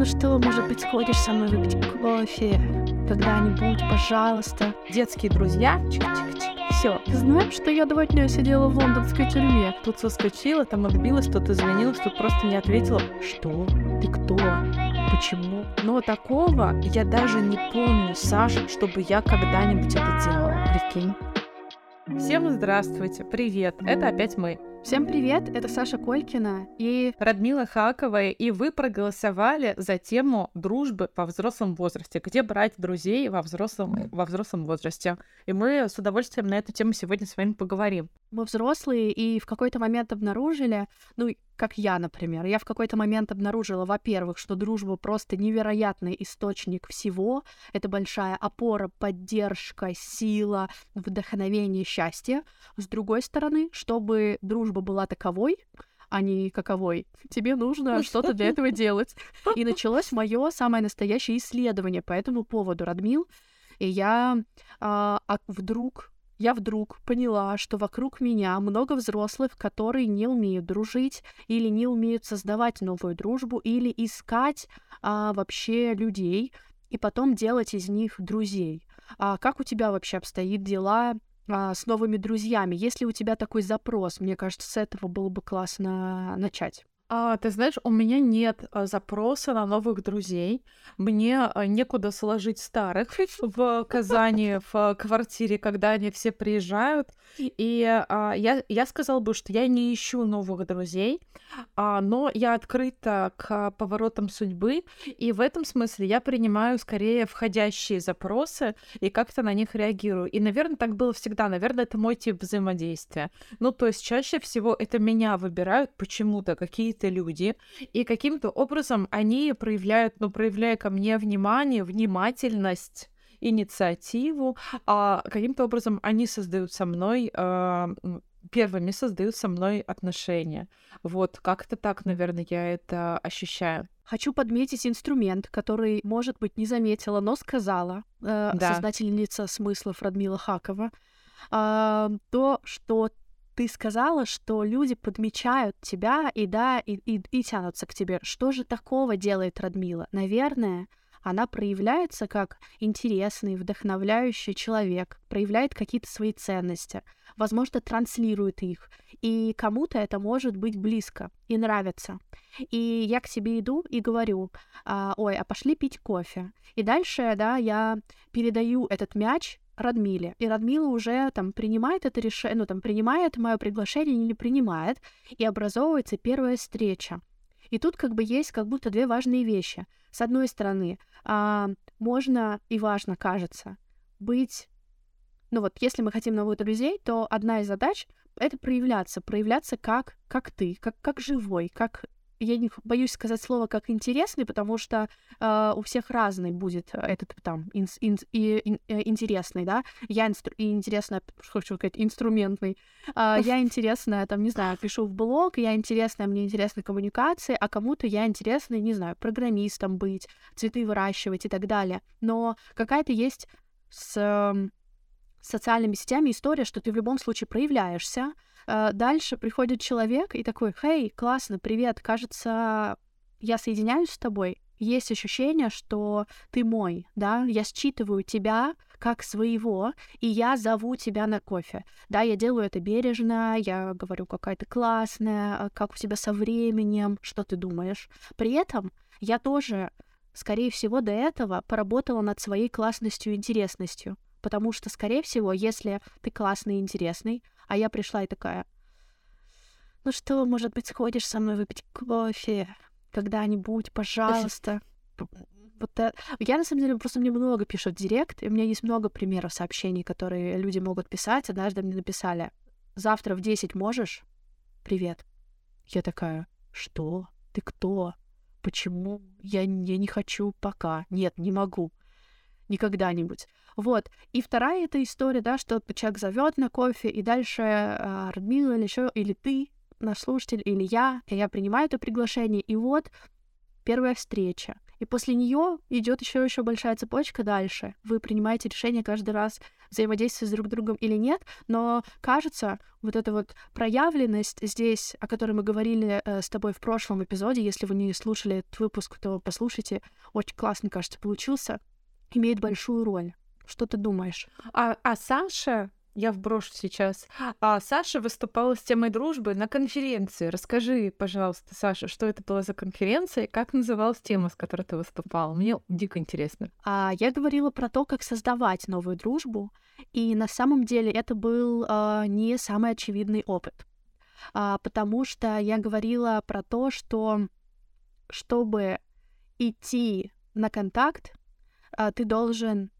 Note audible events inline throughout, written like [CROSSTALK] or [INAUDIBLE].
Ну что, может быть, сходишь со мной выпить кофе когда-нибудь, пожалуйста? Детские друзья. Чик-чик-чик. Все. Ты знаешь, что я два дня сидела в лондонской тюрьме? Тут соскочила, там отбилась, тут извинилась, тут просто не ответила. Что? Ты кто? Почему? Но такого я даже не помню, Саша, чтобы я когда-нибудь это делала. Прикинь. Всем здравствуйте, привет, это опять мы. Всем привет, это Саша Колькина и Радмила Хаковая, и вы проголосовали за тему дружбы во взрослом возрасте, где брать друзей во взрослом, во взрослом возрасте. И мы с удовольствием на эту тему сегодня с вами поговорим. Мы взрослые и в какой-то момент обнаружили, ну, как я, например, я в какой-то момент обнаружила, во-первых, что дружба просто невероятный источник всего, это большая опора, поддержка, сила, вдохновение, счастье. С другой стороны, чтобы дружба была таковой, а не каковой. Тебе нужно что-то для этого делать. [LAUGHS] И началось мое самое настоящее исследование по этому поводу, Радмил. И я а, а вдруг я вдруг поняла, что вокруг меня много взрослых, которые не умеют дружить или не умеют создавать новую дружбу или искать а, вообще людей и потом делать из них друзей. А как у тебя вообще обстоит дела а, с новыми друзьями? Есть ли у тебя такой запрос? Мне кажется, с этого было бы классно начать. А, ты знаешь, у меня нет а, запроса на новых друзей. Мне а, некуда сложить старых [LAUGHS] в Казани, в квартире, когда они все приезжают. И а, я, я сказала бы, что я не ищу новых друзей, а, но я открыта к поворотам судьбы, и в этом смысле я принимаю скорее входящие запросы и как-то на них реагирую. И, наверное, так было всегда. Наверное, это мой тип взаимодействия. Ну, то есть чаще всего это меня выбирают почему-то какие-то какие-то люди, и каким-то образом они проявляют, ну, проявляя ко мне внимание, внимательность, инициативу, а каким-то образом они создают со мной э, первыми создают со мной отношения. Вот как-то так, наверное, я это ощущаю. Хочу подметить инструмент, который, может быть, не заметила, но сказала э, да. создательница смыслов Радмила Хакова. Э, то, что ты сказала, что люди подмечают тебя и да, и, и, и тянутся к тебе. Что же такого делает Радмила? Наверное, она проявляется как интересный, вдохновляющий человек, проявляет какие-то свои ценности, возможно, транслирует их, и кому-то это может быть близко и нравится. И я к тебе иду и говорю, а, ой, а пошли пить кофе. И дальше, да, я передаю этот мяч Радмиле. И Радмила уже там принимает это решение, ну там принимает мое приглашение или не принимает, и образовывается первая встреча. И тут как бы есть как будто две важные вещи. С одной стороны, а, можно и важно, кажется, быть... Ну вот, если мы хотим новых друзей, то одна из задач — это проявляться, проявляться как, как ты, как, как живой, как я не боюсь сказать слово как интересный, потому что э, у всех разный будет этот там ин, ин, и, ин, э, интересный, да. Я инстру, интересная, хочу сказать, инструментный. Э, я [LAUGHS] интересная, там, не знаю, пишу в блог, я интересная, мне интересны коммуникации, а кому-то я интересная, не знаю, программистом быть, цветы выращивать и так далее. Но какая-то есть с э, социальными сетями история, что ты в любом случае проявляешься, Э, дальше приходит человек и такой, «Хей, классно, привет, кажется, я соединяюсь с тобой, есть ощущение, что ты мой, да, я считываю тебя как своего, и я зову тебя на кофе. Да, я делаю это бережно, я говорю, какая то классная, как у тебя со временем, что ты думаешь. При этом я тоже, скорее всего, до этого поработала над своей классностью и интересностью. Потому что, скорее всего, если ты классный и интересный, а я пришла и такая, ну что, может быть, сходишь со мной выпить кофе когда-нибудь, пожалуйста. Вот это... Я, на самом деле, просто мне много пишут в директ, и у меня есть много примеров сообщений, которые люди могут писать. Однажды мне написали, завтра в 10 можешь? Привет. Я такая, что? Ты кто? Почему? Я, я не хочу пока. Нет, не могу. Никогда-нибудь. Вот. И вторая эта история, да, что человек зовет на кофе, и дальше э, Радмила или еще, или ты, наш слушатель, или я, и я принимаю это приглашение, и вот первая встреча. И после нее идет еще еще большая цепочка дальше. Вы принимаете решение каждый раз взаимодействовать с друг другом или нет, но кажется, вот эта вот проявленность здесь, о которой мы говорили э, с тобой в прошлом эпизоде, если вы не слушали этот выпуск, то послушайте, очень классно, кажется, получился, имеет большую роль. Что ты думаешь? А, а Саша я вброшу сейчас. А Саша выступала с темой дружбы на конференции. Расскажи, пожалуйста, Саша, что это была за конференция и как называлась тема, с которой ты выступала? Мне дико интересно. А, я говорила про то, как создавать новую дружбу, и на самом деле это был а, не самый очевидный опыт, а, потому что я говорила про то, что чтобы идти на контакт, а, ты должен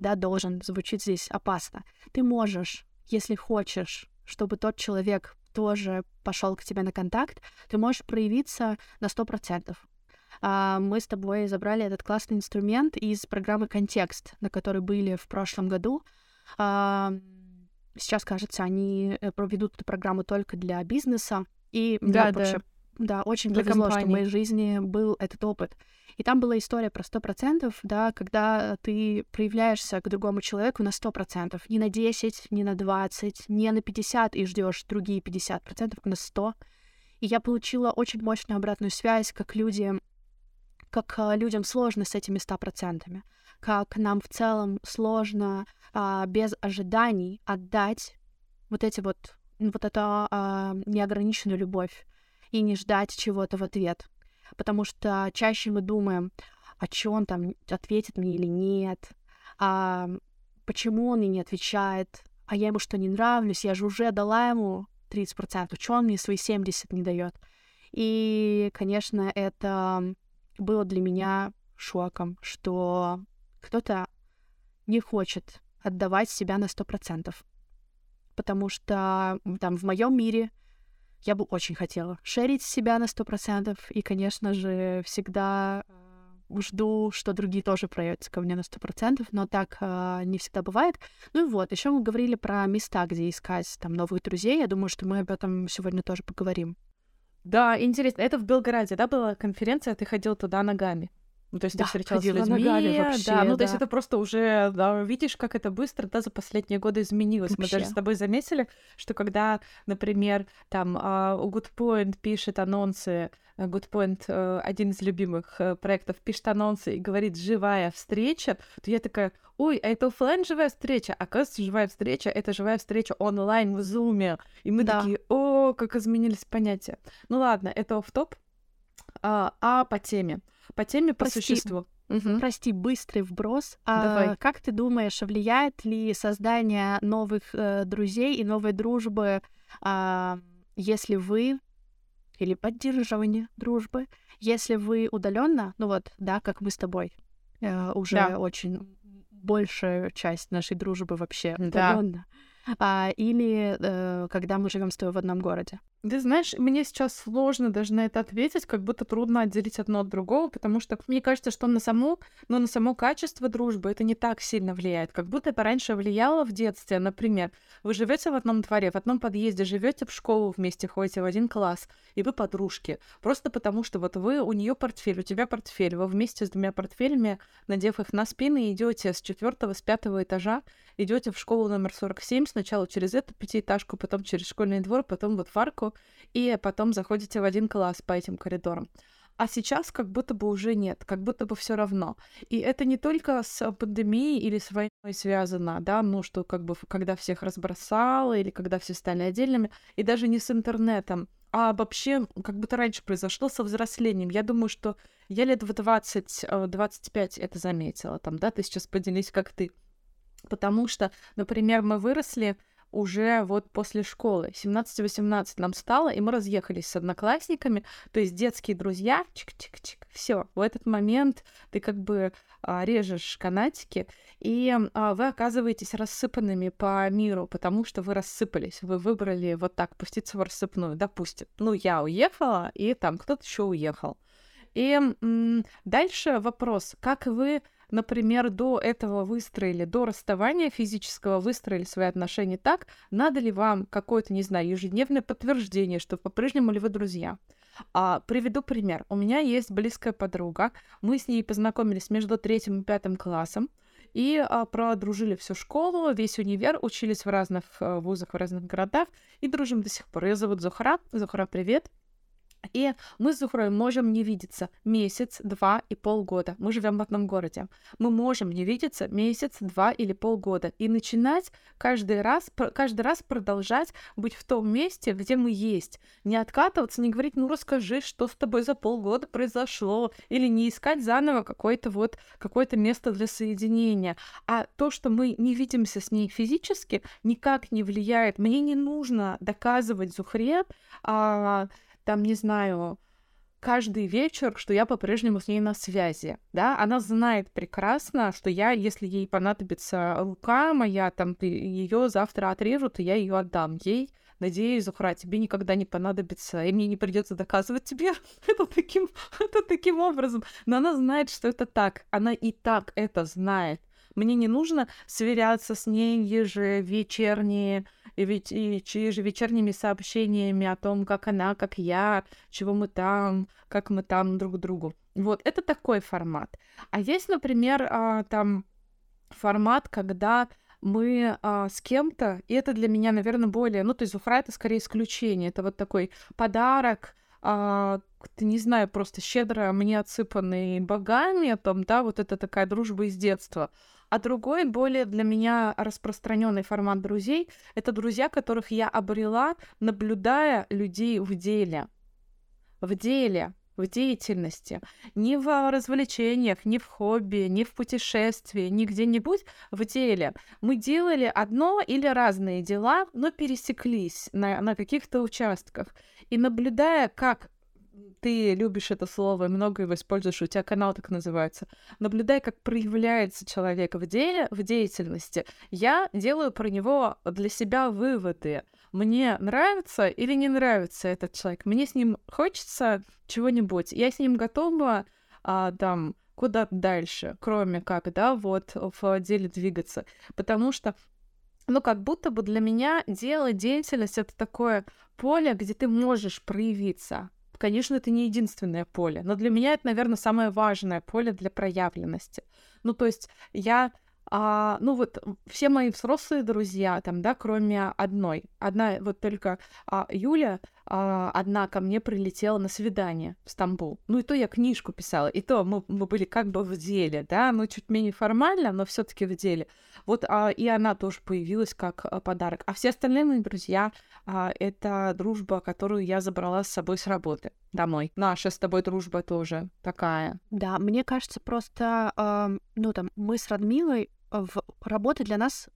да, должен, звучит здесь опасно. Ты можешь, если хочешь, чтобы тот человек тоже пошел к тебе на контакт, ты можешь проявиться на сто процентов. А, мы с тобой забрали этот классный инструмент из программы «Контекст», на которой были в прошлом году. А, сейчас, кажется, они э, проведут эту программу только для бизнеса. И да, да. вообще да, очень для повезло, компании. что в моей жизни был этот опыт. И там была история про сто процентов, да, когда ты проявляешься к другому человеку на сто процентов, не на 10, не на 20, не на 50 и ждешь другие 50 процентов, а на 100. И я получила очень мощную обратную связь, как люди, как а, людям сложно с этими ста процентами, как нам в целом сложно а, без ожиданий отдать вот эти вот вот эту а, неограниченную любовь и не ждать чего-то в ответ потому что чаще мы думаем, а что он там ответит мне или нет, а почему он мне не отвечает, а я ему что, не нравлюсь, я же уже дала ему 30%, что он мне свои 70 не дает. И, конечно, это было для меня шоком, что кто-то не хочет отдавать себя на 100%. Потому что там в моем мире я бы очень хотела шерить себя на сто процентов и, конечно же, всегда э, жду, что другие тоже проявятся ко мне на сто процентов, но так э, не всегда бывает. Ну и вот, еще мы говорили про места, где искать там новых друзей. Я думаю, что мы об этом сегодня тоже поговорим. Да, интересно. Это в Белграде, да, была конференция, ты ходил туда ногами? Ну, то есть да, ты встречался с людьми, ногами вообще, да, ну, да. то есть это просто уже, да, видишь, как это быстро, да, за последние годы изменилось. Вообще. Мы даже с тобой заметили, что когда, например, там uh, Goodpoint пишет анонсы, Goodpoint, uh, один из любимых uh, проектов, пишет анонсы и говорит «живая встреча», то я такая, ой, а это офлайн живая встреча, оказывается, живая встреча — это живая встреча онлайн в Зуме. И мы да. такие, о, как изменились понятия. Ну ладно, это оф топ а, а по теме. По теме, по Прости. существу. Угу. Прости, быстрый вброс. Давай. А, как ты думаешь, влияет ли создание новых э, друзей и новой дружбы, а, если вы или поддерживание дружбы, если вы удаленно, ну вот, да, как мы с тобой, э, уже да. очень большая часть нашей дружбы вообще удаленно, да. а, или э, когда мы живем с тобой в одном городе. Ты знаешь, мне сейчас сложно даже на это ответить, как будто трудно отделить одно от другого, потому что мне кажется, что на саму, но на само качество дружбы это не так сильно влияет, как будто это раньше влияло в детстве. Например, вы живете в одном дворе, в одном подъезде, живете в школу вместе, ходите в один класс, и вы подружки. Просто потому что вот вы, у нее портфель, у тебя портфель, вы вместе с двумя портфелями, надев их на спины, идете с четвертого, с пятого этажа, идете в школу номер 47, сначала через эту пятиэтажку, потом через школьный двор, потом вот в арку, и потом заходите в один класс по этим коридорам. А сейчас как будто бы уже нет, как будто бы все равно. И это не только с пандемией или с войной связано, да, ну что как бы когда всех разбросало или когда все стали отдельными, и даже не с интернетом, а вообще как будто раньше произошло со взрослением. Я думаю, что я лет в 20-25 э, это заметила, там, да, ты сейчас поделись, как ты. Потому что, например, мы выросли уже вот после школы. 17-18 нам стало, и мы разъехались с одноклассниками. То есть детские друзья, чик-чик-чик, все. В этот момент ты как бы а, режешь канатики, и а, вы оказываетесь рассыпанными по миру, потому что вы рассыпались. Вы выбрали вот так пуститься в рассыпную, допустим. Ну, я уехала, и там кто-то еще уехал. И м- дальше вопрос, как вы например, до этого выстроили, до расставания физического выстроили свои отношения так, надо ли вам какое-то, не знаю, ежедневное подтверждение, что по-прежнему ли вы друзья? А, приведу пример. У меня есть близкая подруга. Мы с ней познакомились между третьим и пятым классом и а, продружили всю школу, весь универ, учились в разных а, вузах, в разных городах и дружим до сих пор. Ее зовут Зухра. Зухра, привет. И мы с Зухрой можем не видеться месяц, два и полгода. Мы живем в одном городе. Мы можем не видеться месяц, два или полгода. И начинать каждый раз, каждый раз продолжать быть в том месте, где мы есть. Не откатываться, не говорить, ну расскажи, что с тобой за полгода произошло. Или не искать заново какое-то вот, какое-то место для соединения. А то, что мы не видимся с ней физически, никак не влияет. Мне не нужно доказывать Зухре, а, там, не знаю, каждый вечер, что я по-прежнему с ней на связи, да, она знает прекрасно, что я, если ей понадобится рука моя, там, ее завтра отрежу, то я ее отдам ей, надеюсь, Зухра, тебе никогда не понадобится, и мне не придется доказывать тебе [LAUGHS] это таким, это таким образом. Но она знает, что это так. Она и так это знает. Мне не нужно сверяться с ней ежевечерние и ведь и ежевечерними сообщениями о том, как она, как я, чего мы там, как мы там друг другу. Вот, это такой формат. А есть, например, а, там формат, когда мы а, с кем-то, и это для меня, наверное, более, ну, то есть Зухра это скорее исключение, это вот такой подарок, а, не знаю, просто щедро мне отсыпанный богами, там, да, вот это такая дружба из детства. А другой, более для меня распространенный формат друзей, это друзья, которых я обрела, наблюдая людей в деле. В деле, в деятельности, не в развлечениях, не в хобби, не в путешествии, не где-нибудь в деле. Мы делали одно или разные дела, но пересеклись на, на каких-то участках. И наблюдая, как ты любишь это слово и много его используешь, у тебя канал так называется. Наблюдай, как проявляется человек в деле, в деятельности. Я делаю про него для себя выводы. Мне нравится или не нравится этот человек. Мне с ним хочется чего-нибудь. Я с ним готова а, там куда дальше, кроме как, да, вот в деле двигаться. Потому что ну, как будто бы для меня дело, деятельность — это такое поле, где ты можешь проявиться. Конечно, это не единственное поле, но для меня это, наверное, самое важное поле для проявленности. Ну, то есть я а, ну вот все мои взрослые друзья там, да, кроме одной. Одна вот только а, Юля, одна ко мне прилетела на свидание в Стамбул. Ну и то я книжку писала, и то мы, мы были как бы в деле, да, ну чуть менее формально, но все таки в деле. Вот а, и она тоже появилась как а, подарок. А все остальные мои друзья а, — это дружба, которую я забрала с собой с работы домой. Наша с тобой дружба тоже такая. Да, мне кажется, просто, э, ну там, мы с Радмилой в работа для нас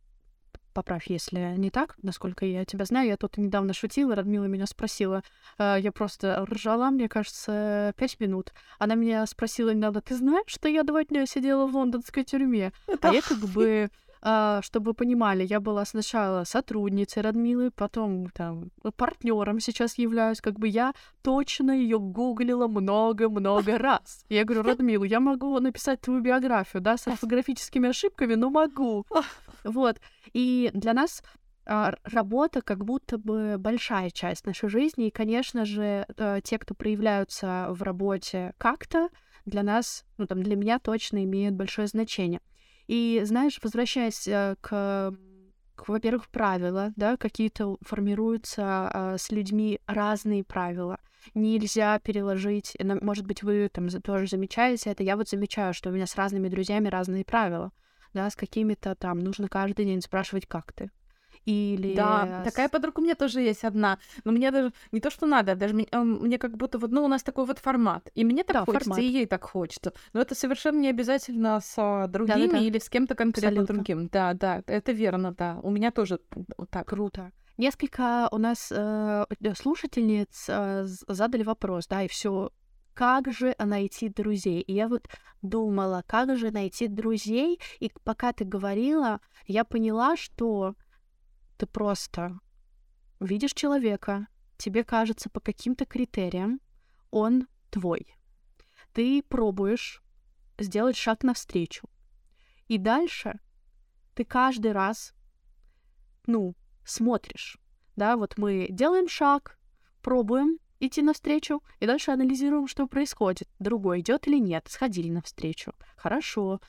поправь, если не так, насколько я тебя знаю. Я тут недавно шутила, Радмила меня спросила. Э, я просто ржала, мне кажется, пять минут. Она меня спросила недавно, ты знаешь, что я два дня сидела в лондонской тюрьме? А я как бы а, чтобы вы понимали, я была сначала сотрудницей Радмилы, потом там партнером сейчас являюсь. Как бы я точно ее гуглила много-много раз. Я говорю, [LAUGHS] Радмилу, я могу написать твою биографию, да, с орфографическими ошибками, но могу. Вот. И для нас а, работа как будто бы большая часть нашей жизни. И, конечно же, э, те, кто проявляются в работе как-то, для нас, ну там для меня точно имеют большое значение. И, знаешь, возвращаясь э, к во-первых, правила, да, какие-то формируются э, с людьми разные правила. Нельзя переложить, может быть, вы там тоже замечаете это. Я вот замечаю, что у меня с разными друзьями разные правила, да, с какими-то там нужно каждый день спрашивать, как ты, или... Да, такая подруга у меня тоже есть одна. Но мне даже не то, что надо, даже мне, мне как будто вот, ну, у нас такой вот формат. И мне так да, хочется, формат. и ей так хочется. Но это совершенно не обязательно с а, другими да, да, да. или с кем-то конкретно Абсолютно. другим. Да, да, это верно, да. У меня тоже так. Круто. Несколько у нас э, слушательниц э, задали вопрос, да, и все как же найти друзей? И я вот думала, как же найти друзей, и пока ты говорила, я поняла, что ты просто видишь человека, тебе кажется по каким-то критериям он твой. Ты пробуешь сделать шаг навстречу. И дальше ты каждый раз, ну, смотришь. Да, вот мы делаем шаг, пробуем, идти навстречу, и дальше анализируем, что происходит. Другой идет или нет, сходили навстречу. Хорошо.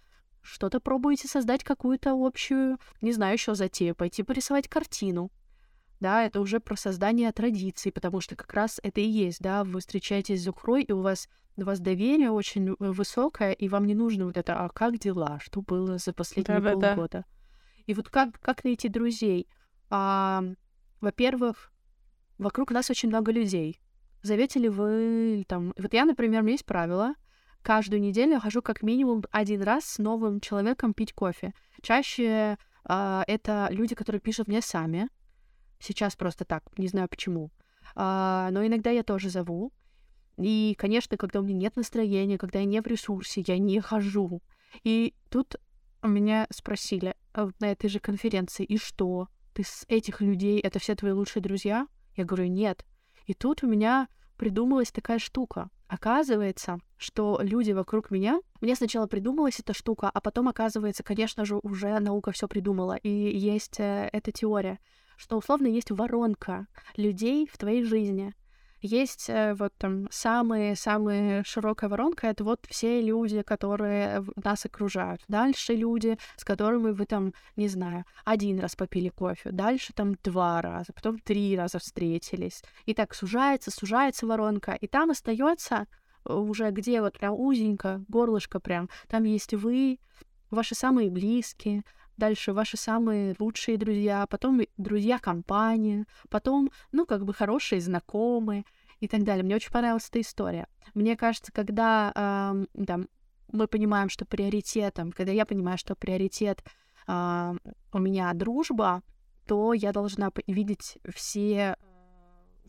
Что-то пробуете создать какую-то общую, не знаю, еще затею, пойти порисовать картину. Да, это уже про создание традиций, потому что как раз это и есть, да, вы встречаетесь с Зухрой, и у вас, у вас доверие очень высокое, и вам не нужно вот это, а как дела, что было за последние да, полгода. Да. И вот как, как найти друзей? А, во-первых, вокруг нас очень много людей. Зовете ли вы там... Вот я, например, у меня есть правило. Каждую неделю я хожу как минимум один раз с новым человеком пить кофе. Чаще а, это люди, которые пишут мне сами. Сейчас просто так, не знаю почему. А, но иногда я тоже зову. И, конечно, когда у меня нет настроения, когда я не в ресурсе, я не хожу. И тут меня спросили а, на этой же конференции, и что? Ты с этих людей, это все твои лучшие друзья? Я говорю, нет. И тут у меня придумалась такая штука. Оказывается, что люди вокруг меня... Мне сначала придумалась эта штука, а потом, оказывается, конечно же, уже наука все придумала. И есть э, эта теория, что условно есть воронка людей в твоей жизни. Есть э, вот там самые-самые широкая воронка, это вот все люди, которые нас окружают. Дальше люди, с которыми вы там, не знаю, один раз попили кофе, дальше там два раза, потом три раза встретились. И так сужается, сужается воронка, и там остается э, уже где вот прям узенько, горлышко прям, там есть вы, ваши самые близкие, дальше ваши самые лучшие друзья, потом друзья компании, потом, ну, как бы хорошие знакомые и так далее. Мне очень понравилась эта история. Мне кажется, когда э, там, мы понимаем, что приоритетом, когда я понимаю, что приоритет э, у меня дружба, то я должна видеть все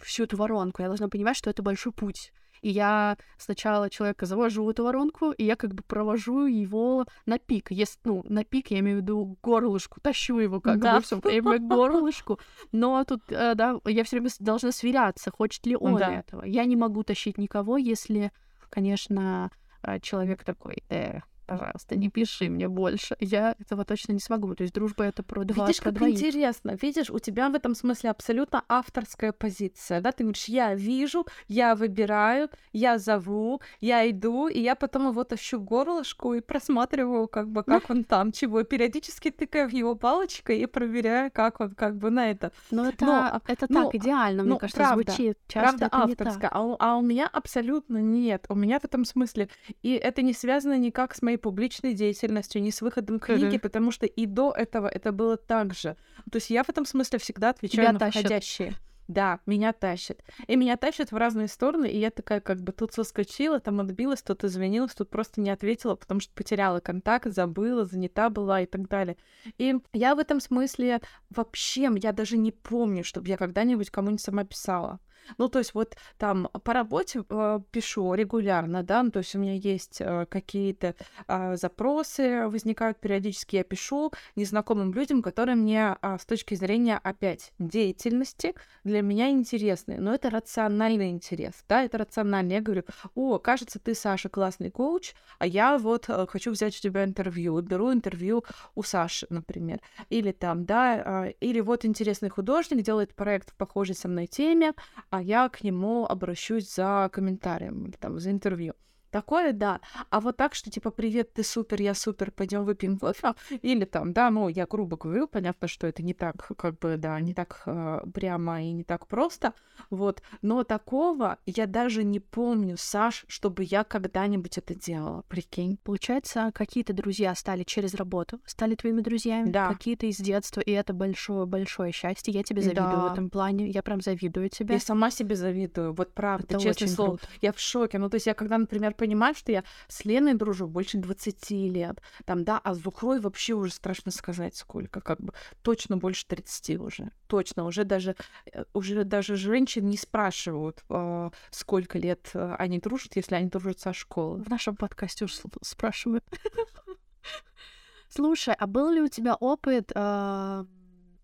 всю эту воронку. Я должна понимать, что это большой путь и я сначала человека завожу в эту воронку, и я как бы провожу его на пик. Если, ну, на пик я имею в виду горлышку, тащу его как да. бы все время горлышку. Но тут, э, да, я все время должна сверяться, хочет ли он да. этого. Я не могу тащить никого, если, конечно, э, человек такой, э, пожалуйста, не пиши мне больше. Я этого точно не смогу. То есть дружба это про два Видишь, про как двоих. интересно. Видишь, у тебя в этом смысле абсолютно авторская позиция, да? Ты говоришь, я вижу, я выбираю, я зову, я иду, и я потом его тащу горлышку и просматриваю, как бы, как он там, чего. Периодически тыкаю в его палочкой и проверяю, как он, как бы, на это. Но это, но, это но, так идеально, мне ну, кажется, правда, звучит. Часто правда авторская, а у, а у меня абсолютно нет. У меня в этом смысле. И это не связано никак с моей публичной деятельностью, ни с выходом книги, mm-hmm. потому что и до этого это было так же. То есть я в этом смысле всегда отвечаю Тебя на тащат. входящие. Да, меня тащит. И меня тащит в разные стороны, и я такая как бы тут соскочила, там отбилась, тут извинилась, тут просто не ответила, потому что потеряла контакт, забыла, занята была и так далее. И я в этом смысле вообще, я даже не помню, чтобы я когда-нибудь кому-нибудь сама писала. Ну, то есть вот там по работе э, пишу регулярно, да, ну, то есть у меня есть э, какие-то э, запросы, возникают периодически, я пишу незнакомым людям, которые мне э, с точки зрения, опять, деятельности для меня интересны, но это рациональный интерес, да, это рациональный. Я говорю, о, кажется, ты, Саша, классный коуч, а я вот э, хочу взять у тебя интервью, беру интервью у Саши, например, или там, да, э, или вот интересный художник делает проект в похожей со мной теме, а я к нему обращусь за комментарием или там за интервью. Такое, да. А вот так, что типа, привет, ты супер, я супер, пойдем выпьем кофе. Или там, да, ну, я грубо говорю, понятно, что это не так, как бы, да, не так э, прямо и не так просто. Вот. Но такого я даже не помню, Саш, чтобы я когда-нибудь это делала. Прикинь. Получается, какие-то друзья стали через работу, стали твоими друзьями. Да. Какие-то из детства, и это большое-большое счастье. Я тебе завидую да. в этом плане. Я прям завидую тебе. Я сама себе завидую. Вот правда, это честное слово. Круто. Я в шоке. Ну, то есть я когда, например, понимаю, что я с Леной дружу больше 20 лет, там, да, а с Зухрой вообще уже страшно сказать сколько, как бы точно больше 30 уже, точно, уже даже, э, уже даже женщин не спрашивают, э, сколько лет э, они дружат, если они дружат со школы. В нашем подкасте уже спрашивают. [LAUGHS] Слушай, а был ли у тебя опыт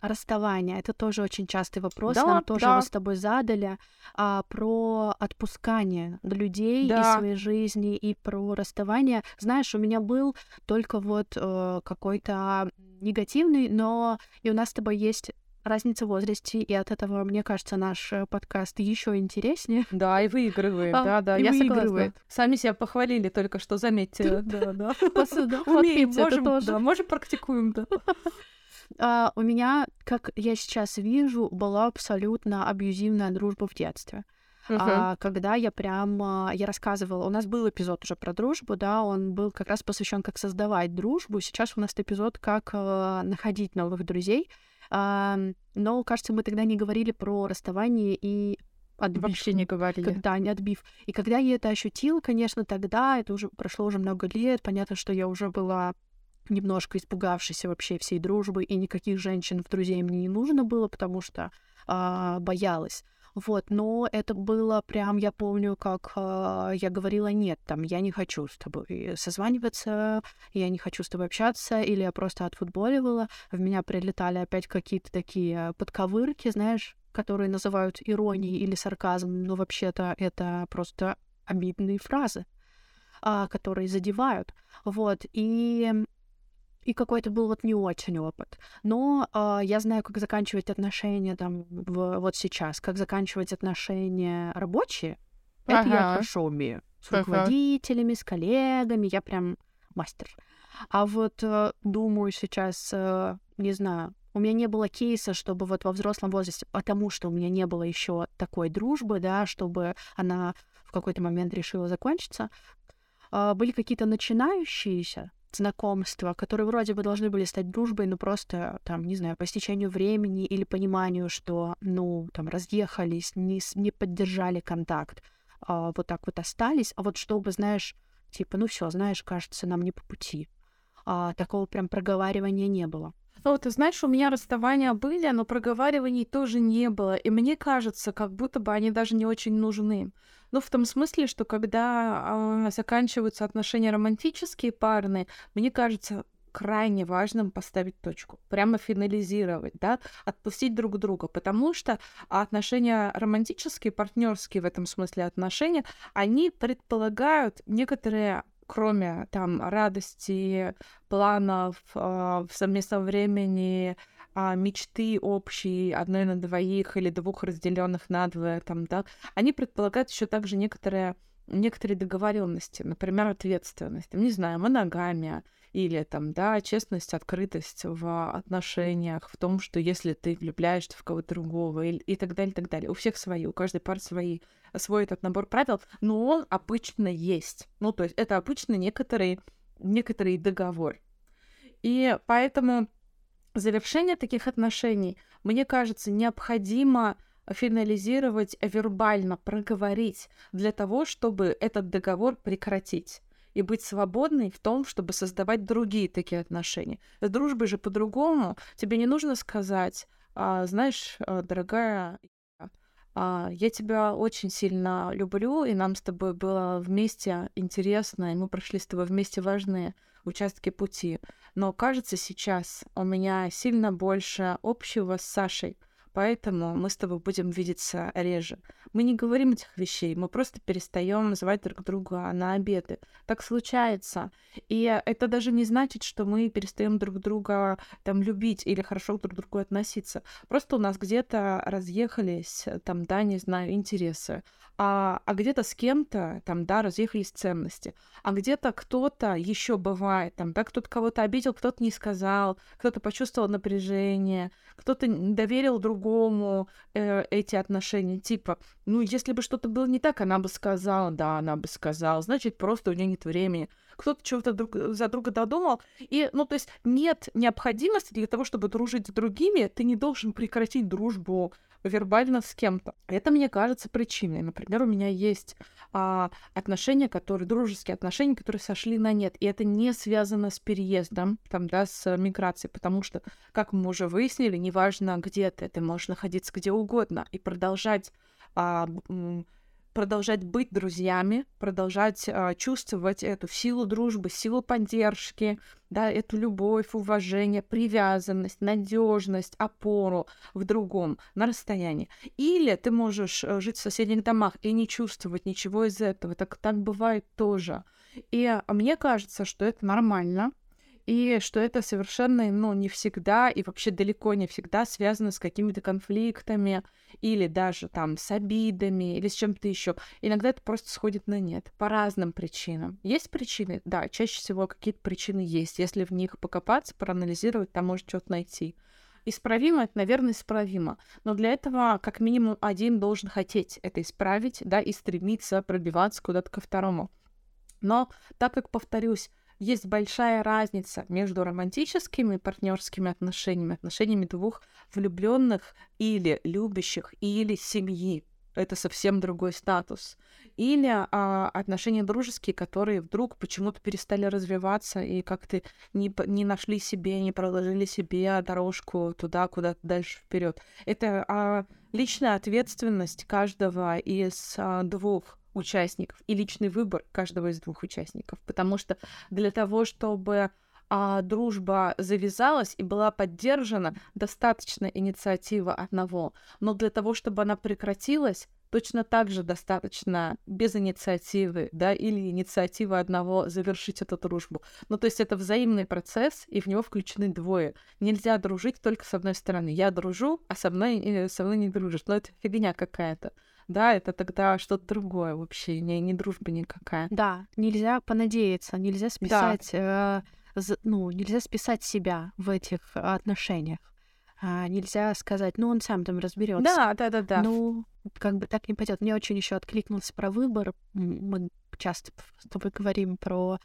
расставания. Это тоже очень частый вопрос. Да, Нам тоже да. его с тобой задали. А, про отпускание людей да. из своей жизни и про расставание. Знаешь, у меня был только вот э, какой-то негативный, но и у нас с тобой есть разница в возрасте, и от этого, мне кажется, наш э, подкаст еще интереснее. Да, и выигрывает, а, да, да, я выигрывает. согласна. Сами себя похвалили только что, заметьте. Да, да. [LAUGHS] Умеем, можем, да, можем практикуем, да. Uh, у меня, как я сейчас вижу, была абсолютно абьюзивная дружба в детстве. Uh-huh. А, когда я прям, а, я рассказывала, у нас был эпизод уже про дружбу, да, он был как раз посвящен как создавать дружбу. Сейчас у нас эпизод как а, находить новых друзей. А, но, кажется, мы тогда не говорили про расставание и отбив. Вообще не говорили. Когда не отбив. И когда я это ощутила, конечно, тогда, это уже прошло уже много лет, понятно, что я уже была немножко испугавшейся вообще всей дружбы, и никаких женщин в друзей мне не нужно было, потому что а, боялась. Вот, но это было прям, я помню, как э, я говорила, нет, там, я не хочу с тобой созваниваться, я не хочу с тобой общаться, или я просто отфутболивала, в меня прилетали опять какие-то такие подковырки, знаешь, которые называют иронией или сарказмом, но вообще-то это просто обидные фразы, э, которые задевают. Вот, и и какой-то был вот не очень опыт. Но э, я знаю, как заканчивать отношения там в, вот сейчас, как заканчивать отношения рабочие. Это ага. я хорошо умею. С руководителями, с коллегами, я прям мастер. А вот э, думаю сейчас, э, не знаю, у меня не было кейса, чтобы вот во взрослом возрасте, потому что у меня не было еще такой дружбы, да, чтобы она в какой-то момент решила закончиться. Э, были какие-то начинающиеся, знакомства, которые вроде бы должны были стать дружбой, но просто, там, не знаю, по стечению времени или пониманию, что, ну, там, разъехались, не, не поддержали контакт, а, вот так вот остались, а вот чтобы, знаешь, типа, ну все, знаешь, кажется, нам не по пути. А, такого прям проговаривания не было. Ну, ты знаешь, у меня расставания были, но проговариваний тоже не было. И мне кажется, как будто бы они даже не очень нужны. Ну, в том смысле, что когда э, заканчиваются отношения романтические, парные, мне кажется, крайне важным поставить точку, прямо финализировать, да, отпустить друг друга, потому что отношения романтические, партнерские в этом смысле отношения, они предполагают некоторые кроме там радости, планов, э, совместного времени, а, мечты общие одной на двоих или двух разделенных на двое, там, да, они предполагают еще также некоторые некоторые договоренности, например, ответственность, не знаю, моногамия или там, да, честность, открытость в отношениях, в том, что если ты влюбляешься в кого-то другого и, и так далее, и так далее. У всех свои, у каждой пары свои, свой этот набор правил, но он обычно есть. Ну, то есть это обычно некоторый, некоторый договор. И поэтому завершение таких отношений, мне кажется, необходимо финализировать вербально, проговорить для того, чтобы этот договор прекратить и быть свободной в том, чтобы создавать другие такие отношения. С дружбой же по-другому. Тебе не нужно сказать, а, знаешь, а, дорогая, а, я тебя очень сильно люблю, и нам с тобой было вместе интересно, и мы прошли с тобой вместе важные участки пути. Но кажется, сейчас у меня сильно больше общего с Сашей, поэтому мы с тобой будем видеться реже. Мы не говорим этих вещей, мы просто перестаем звать друг друга на обеды. Так случается. И это даже не значит, что мы перестаем друг друга там любить или хорошо друг к другу относиться. Просто у нас где-то разъехались, там, да, не знаю, интересы. А, а где-то с кем-то, там, да, разъехались ценности. А где-то кто-то еще бывает, там, да, кто-то кого-то обидел, кто-то не сказал, кто-то почувствовал напряжение, кто-то доверил другому э, эти отношения. Типа, ну, если бы что-то было не так, она бы сказала, да, она бы сказала, значит, просто у нее нет времени. Кто-то чего-то друг за друга додумал. И, ну, то есть нет необходимости для того, чтобы дружить с другими, ты не должен прекратить дружбу вербально с кем-то. Это, мне кажется, причиной. Например, у меня есть а, отношения, которые, дружеские отношения, которые сошли на нет. И это не связано с переездом, там, да, с миграцией, потому что, как мы уже выяснили, неважно где ты, ты можешь находиться где угодно и продолжать а, продолжать быть друзьями, продолжать а, чувствовать эту силу дружбы, силу поддержки, да, эту любовь, уважение, привязанность, надежность, опору в другом на расстоянии. Или ты можешь э, жить в соседних домах и не чувствовать ничего из этого. Так, так бывает тоже. И мне кажется, что это нормально. И что это совершенно, ну, не всегда и вообще далеко не всегда связано с какими-то конфликтами или даже там с обидами или с чем-то еще. Иногда это просто сходит на нет по разным причинам. Есть причины? Да, чаще всего какие-то причины есть. Если в них покопаться, проанализировать, там может что-то найти. Исправимо это, наверное, исправимо. Но для этого как минимум один должен хотеть это исправить, да, и стремиться пробиваться куда-то ко второму. Но так как, повторюсь, есть большая разница между романтическими партнерскими отношениями, отношениями двух влюбленных или любящих, или семьи. Это совсем другой статус. Или а, отношения дружеские, которые вдруг почему-то перестали развиваться и как-то не, не нашли себе, не проложили себе дорожку туда, куда дальше вперед. Это а, личная ответственность каждого из а, двух участников и личный выбор каждого из двух участников. Потому что для того, чтобы а, дружба завязалась и была поддержана, достаточно инициатива одного. Но для того, чтобы она прекратилась, точно так же достаточно без инициативы, да, или инициативы одного завершить эту дружбу. Ну, то есть это взаимный процесс, и в него включены двое. Нельзя дружить только с одной стороны. Я дружу, а со мной, э, со мной не дружишь. Но это фигня какая-то да, это тогда что-то другое вообще, не, не дружба никакая. Да, нельзя понадеяться, нельзя списать, да. э, ну, нельзя списать себя в этих отношениях. А, нельзя сказать, ну он сам там разберется. Да, да, да, да. Ну, как бы так не пойдет. Мне очень еще откликнулся про выбор. Мы часто с тобой говорим про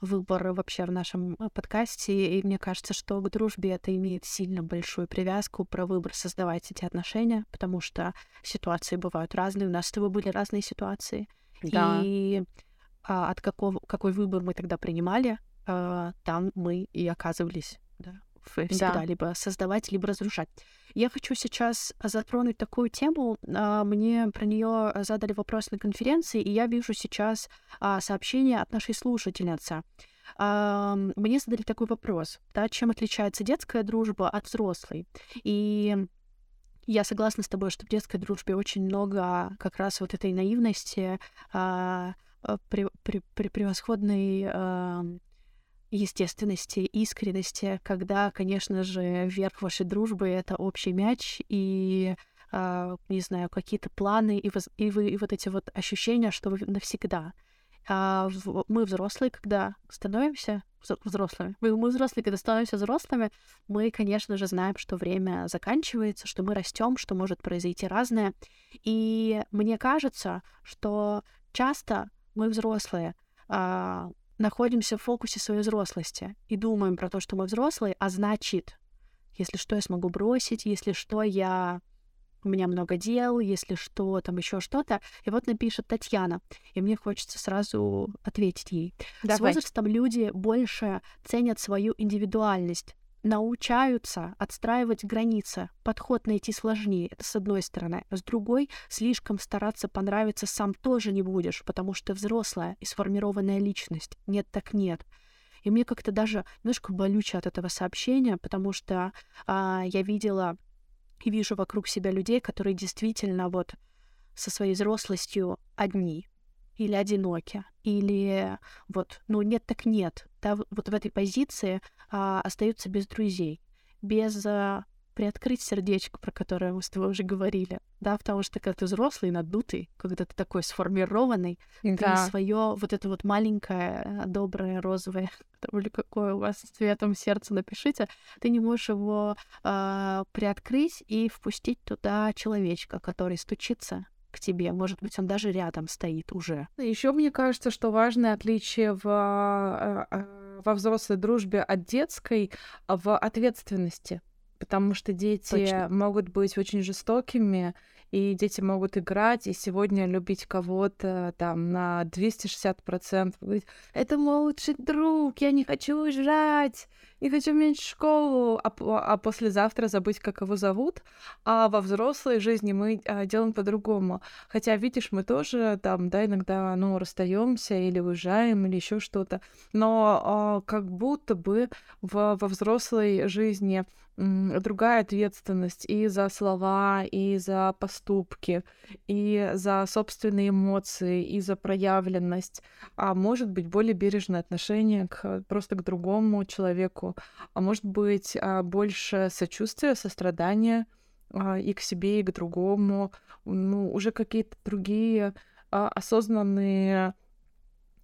выбор вообще в нашем э, подкасте, и мне кажется, что к дружбе это имеет сильно большую привязку про выбор создавать эти отношения, потому что ситуации бывают разные, у нас с тобой были разные ситуации, да. и а, от какого, какой выбор мы тогда принимали, а, там мы и оказывались, да, всегда да. либо создавать, либо разрушать. Я хочу сейчас затронуть такую тему. А, мне про нее задали вопрос на конференции, и я вижу сейчас а, сообщение от нашей слушательницы. А, мне задали такой вопрос, да, чем отличается детская дружба от взрослой? И я согласна с тобой, что в детской дружбе очень много как раз вот этой наивности, превосходной естественности, искренности, когда, конечно же, верх вашей дружбы — это общий мяч и Uh, не знаю, какие-то планы и, воз... и, вы, и вот эти вот ощущения, что вы навсегда. А мы взрослые, когда становимся взрослыми, мы, мы взрослые, когда становимся взрослыми, мы, конечно же, знаем, что время заканчивается, что мы растем, что может произойти разное. И мне кажется, что часто мы взрослые, а, находимся в фокусе своей взрослости и думаем про то, что мы взрослые, а значит, если что, я смогу бросить, если что, я у меня много дел, если что, там еще что-то. И вот напишет Татьяна, и мне хочется сразу ответить ей. Давай. С возрастом люди больше ценят свою индивидуальность, научаются отстраивать границы. Подход найти сложнее, это с одной стороны. С другой, слишком стараться понравиться сам тоже не будешь, потому что взрослая и сформированная личность. Нет так нет. И мне как-то даже немножко болюче от этого сообщения, потому что а, я видела и вижу вокруг себя людей, которые действительно вот со своей взрослостью одни или одиноки, или вот, ну нет так нет, да, вот в этой позиции а, остаются без друзей, без а, приоткрыть сердечко, про которое мы с тобой уже говорили, да, потому что когда ты взрослый, надутый, когда ты такой сформированный, да. ты свое вот это вот маленькое, доброе, розовое, [LAUGHS] или какое у вас цветом сердце напишите, ты не можешь его э, приоткрыть и впустить туда человечка, который стучится к тебе. Может быть, он даже рядом стоит уже. Еще мне кажется, что важное отличие в, а, а, во взрослой дружбе от детской в ответственности. Потому что дети Точно. могут быть очень жестокими, и дети могут играть, и сегодня любить кого-то там на 260%. Говорить, это мой лучший друг, я не хочу уезжать, не хочу менять школу, а, а послезавтра забыть, как его зовут. А во взрослой жизни мы а, делаем по-другому. Хотя, видишь, мы тоже там, да, иногда, ну, расстаемся или уезжаем, или еще что-то. Но а, как будто бы в, во взрослой жизни другая ответственность и за слова, и за поступки, и за собственные эмоции, и за проявленность, а может быть более бережное отношение к просто к другому человеку, а может быть а, больше сочувствия, сострадания а, и к себе, и к другому, ну уже какие-то другие а, осознанные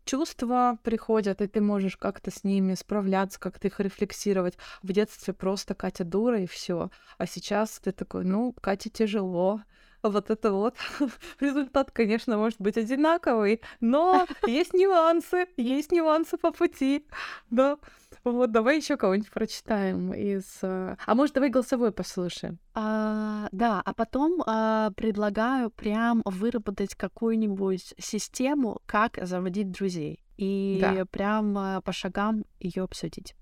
чувства приходят, и ты можешь как-то с ними справляться, как-то их рефлексировать. В детстве просто Катя дура и все. А сейчас ты такой, ну, Кате тяжело. Вот это вот. [LAUGHS] Результат, конечно, может быть одинаковый, но есть нюансы, есть нюансы по пути. Да. Вот, давай еще кого-нибудь прочитаем из... Э, а может, давай голосовой послушаем? А, да, а потом а, предлагаю прям выработать какую-нибудь систему, как заводить друзей. И да. прям а, по шагам ее обсудить.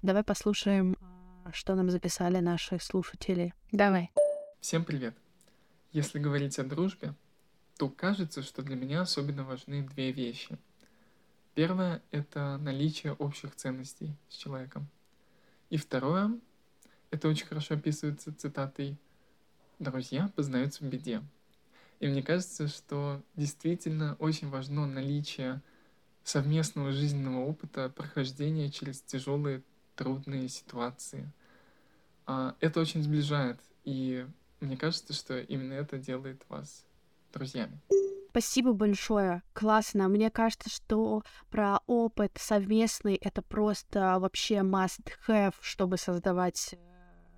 Давай послушаем, а, что нам записали наши слушатели. Давай. Всем привет. Если говорить о дружбе, то кажется, что для меня особенно важны две вещи — Первое — это наличие общих ценностей с человеком. И второе — это очень хорошо описывается цитатой «Друзья познаются в беде». И мне кажется, что действительно очень важно наличие совместного жизненного опыта прохождения через тяжелые, трудные ситуации. А, это очень сближает, и мне кажется, что именно это делает вас друзьями. Спасибо большое. Классно. Мне кажется, что про опыт совместный это просто вообще must have, чтобы создавать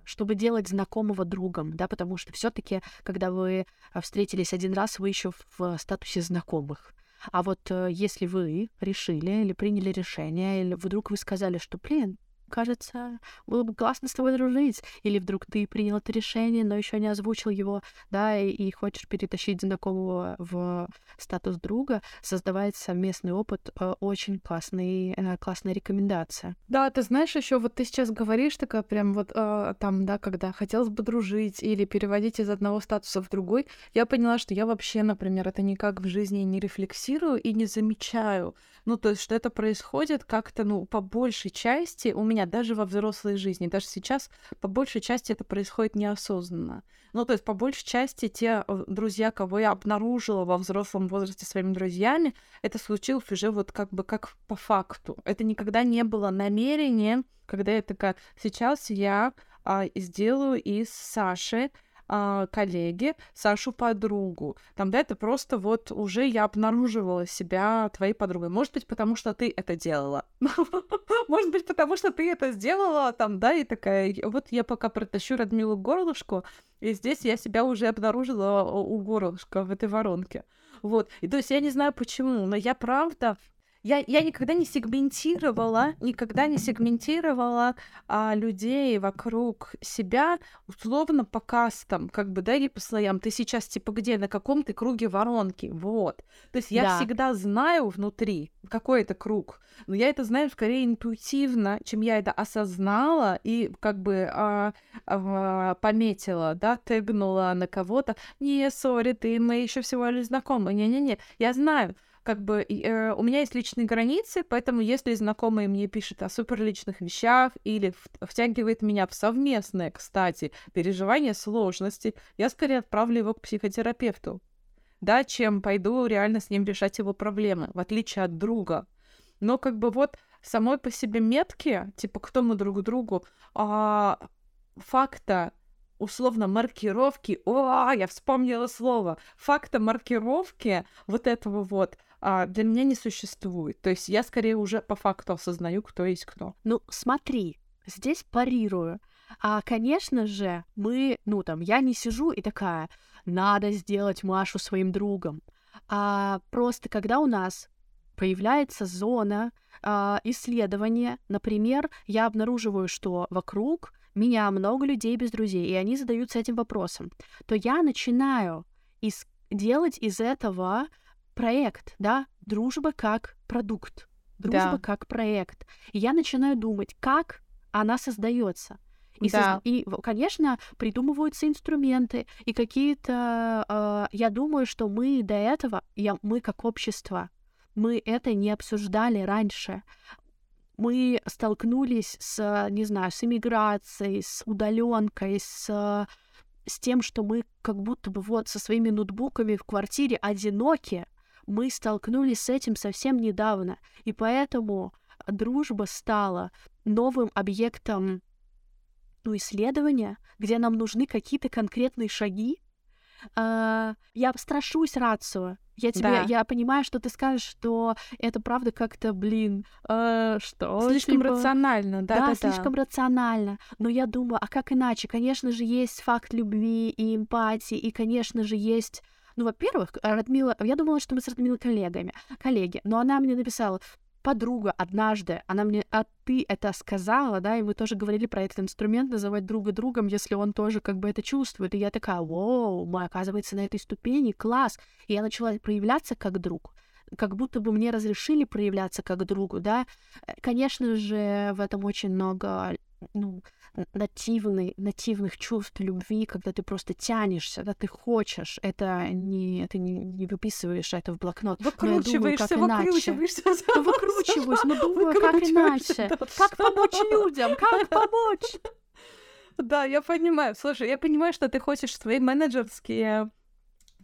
чтобы делать знакомого другом, да, потому что все-таки, когда вы а, встретились один раз, вы еще в статусе знакомых. А вот э, если вы решили или приняли решение, или вдруг вы сказали, что, блин, кажется, было бы классно с тобой дружить. Или вдруг ты принял это решение, но еще не озвучил его, да, и, и хочешь перетащить знакомого в статус друга, создавать совместный опыт, э, очень классный, э, классная рекомендация. Да, ты знаешь, еще вот ты сейчас говоришь такая прям вот э, там, да, когда хотелось бы дружить или переводить из одного статуса в другой, я поняла, что я вообще, например, это никак в жизни не рефлексирую и не замечаю. Ну, то есть, что это происходит как-то, ну, по большей части у меня даже во взрослой жизни, даже сейчас по большей части это происходит неосознанно. Ну, то есть, по большей части те э, друзья, кого я обнаружила во взрослом возрасте своими друзьями, это случилось уже вот как бы как по факту. Это никогда не было намерением, когда я такая, сейчас я а, сделаю из Саши а, коллеги, Сашу подругу. Там, да, это просто вот уже я обнаруживала себя твоей подругой. Может быть, потому что ты это делала. [LAUGHS] Может быть, потому что ты это сделала, там, да, и такая, вот я пока протащу Радмилу горлышку, и здесь я себя уже обнаружила у горлышка в этой воронке. Вот. И то есть я не знаю почему, но я правда я, я никогда не сегментировала, никогда не сегментировала а, людей вокруг себя условно по кастам, как бы, да, или по слоям. Ты сейчас, типа, где, на каком ты круге воронки, вот. То есть я да. всегда знаю внутри, какой это круг, но я это знаю скорее интуитивно, чем я это осознала и как бы а, а, пометила, да, тегнула на кого-то. Не, сори, ты, мы еще всего лишь знакомы. Не-не-не, я знаю, как бы э, у меня есть личные границы, поэтому если знакомый мне пишет о суперличных вещах или втягивает меня в совместное, кстати, переживание сложности, я скорее отправлю его к психотерапевту, да, чем пойду реально с ним решать его проблемы, в отличие от друга. Но как бы вот самой по себе метки, типа кто мы друг другу, а, факта условно маркировки, о, я вспомнила слово, факта маркировки вот этого вот а, для меня не существует. То есть я скорее уже по факту осознаю, кто есть кто. Ну, смотри, здесь парирую. А, конечно же, мы, ну там, я не сижу и такая, надо сделать Машу своим другом. А просто когда у нас появляется зона а, исследования, например, я обнаруживаю, что вокруг меня много людей без друзей, и они задаются этим вопросом, то я начинаю из делать из этого проект, да, дружба как продукт, дружба да. как проект. И я начинаю думать, как она создается. И, да. соз... и, конечно, придумываются инструменты и какие-то. Э, я думаю, что мы до этого, я, мы как общество, мы это не обсуждали раньше. мы столкнулись с, не знаю, с иммиграцией, с удаленкой, с с тем, что мы как будто бы вот со своими ноутбуками в квартире одиноки, мы столкнулись с этим совсем недавно. И поэтому дружба стала новым объектом ну, исследования, где нам нужны какие-то конкретные шаги. Uh, я страшусь рацию. Я тебе, да. я понимаю, что ты скажешь, что это правда как-то, блин, э, что? Слишком типа... рационально, да, да, да, слишком да. рационально. Но я думаю, а как иначе? Конечно же, есть факт любви и эмпатии, и, конечно же, есть ну, во-первых, Радмила, я думала, что мы с Радмилой коллегами, коллеги, но она мне написала, подруга однажды, она мне, а ты это сказала, да, и мы тоже говорили про этот инструмент, называть друга другом, если он тоже как бы это чувствует. И я такая, вау, мы, оказывается, на этой ступени, класс. И я начала проявляться как друг как будто бы мне разрешили проявляться как другу, да. Э, конечно же, в этом очень много ну, нативный, нативных чувств любви, когда ты просто тянешься, да, ты хочешь, это не, ты не, не выписываешь это в блокнот. Выкручиваешься, выкручиваешься. Ну, выкручиваюсь, но думаю, как иначе. Как помочь людям, как помочь? Да, я понимаю. Слушай, я понимаю, что ты хочешь свои менеджерские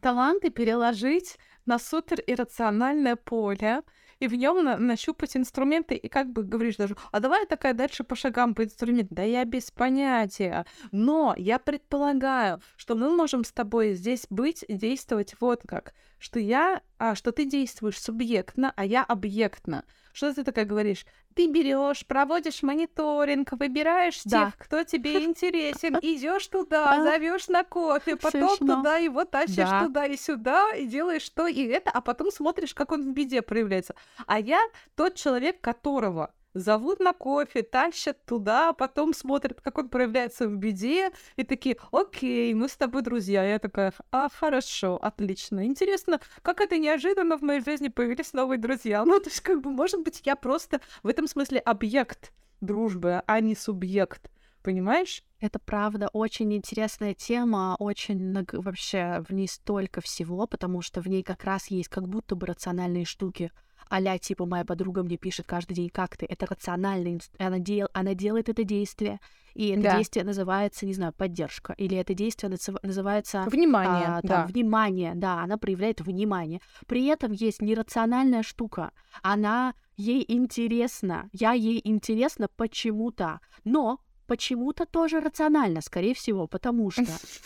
таланты переложить на супер иррациональное поле, и в нем на- нащупать инструменты, и как бы говоришь даже, а давай такая дальше по шагам по инструменту. Да я без понятия. Но я предполагаю, что мы можем с тобой здесь быть действовать вот как. Что я, а, что ты действуешь субъектно, а я объектно. Что ты такая говоришь? Ты берешь, проводишь мониторинг, выбираешь да. тех, кто тебе [LAUGHS] интересен, [LAUGHS] идешь туда, зовешь на кофе, потом туда его тащишь да. туда и сюда, и делаешь то и это, а потом смотришь, как он в беде проявляется. А я тот человек, которого зовут на кофе, тащат туда, а потом смотрят, как он проявляется в беде, и такие, окей, мы с тобой друзья. Я такая, а, хорошо, отлично. Интересно, как это неожиданно в моей жизни появились новые друзья. Ну, то есть, как бы, может быть, я просто в этом смысле объект дружбы, а не субъект. Понимаешь? Это правда очень интересная тема, очень вообще в ней столько всего, потому что в ней как раз есть как будто бы рациональные штуки а типа моя подруга мне пишет каждый день, как ты, это рационально, она, дел, она делает это действие, и это да. действие называется, не знаю, поддержка, или это действие называется... Внимание, а, там, да. Внимание, да, она проявляет внимание. При этом есть нерациональная штука, она ей интересна, я ей интересна почему-то, но почему-то тоже рационально, скорее всего, потому [LAUGHS] что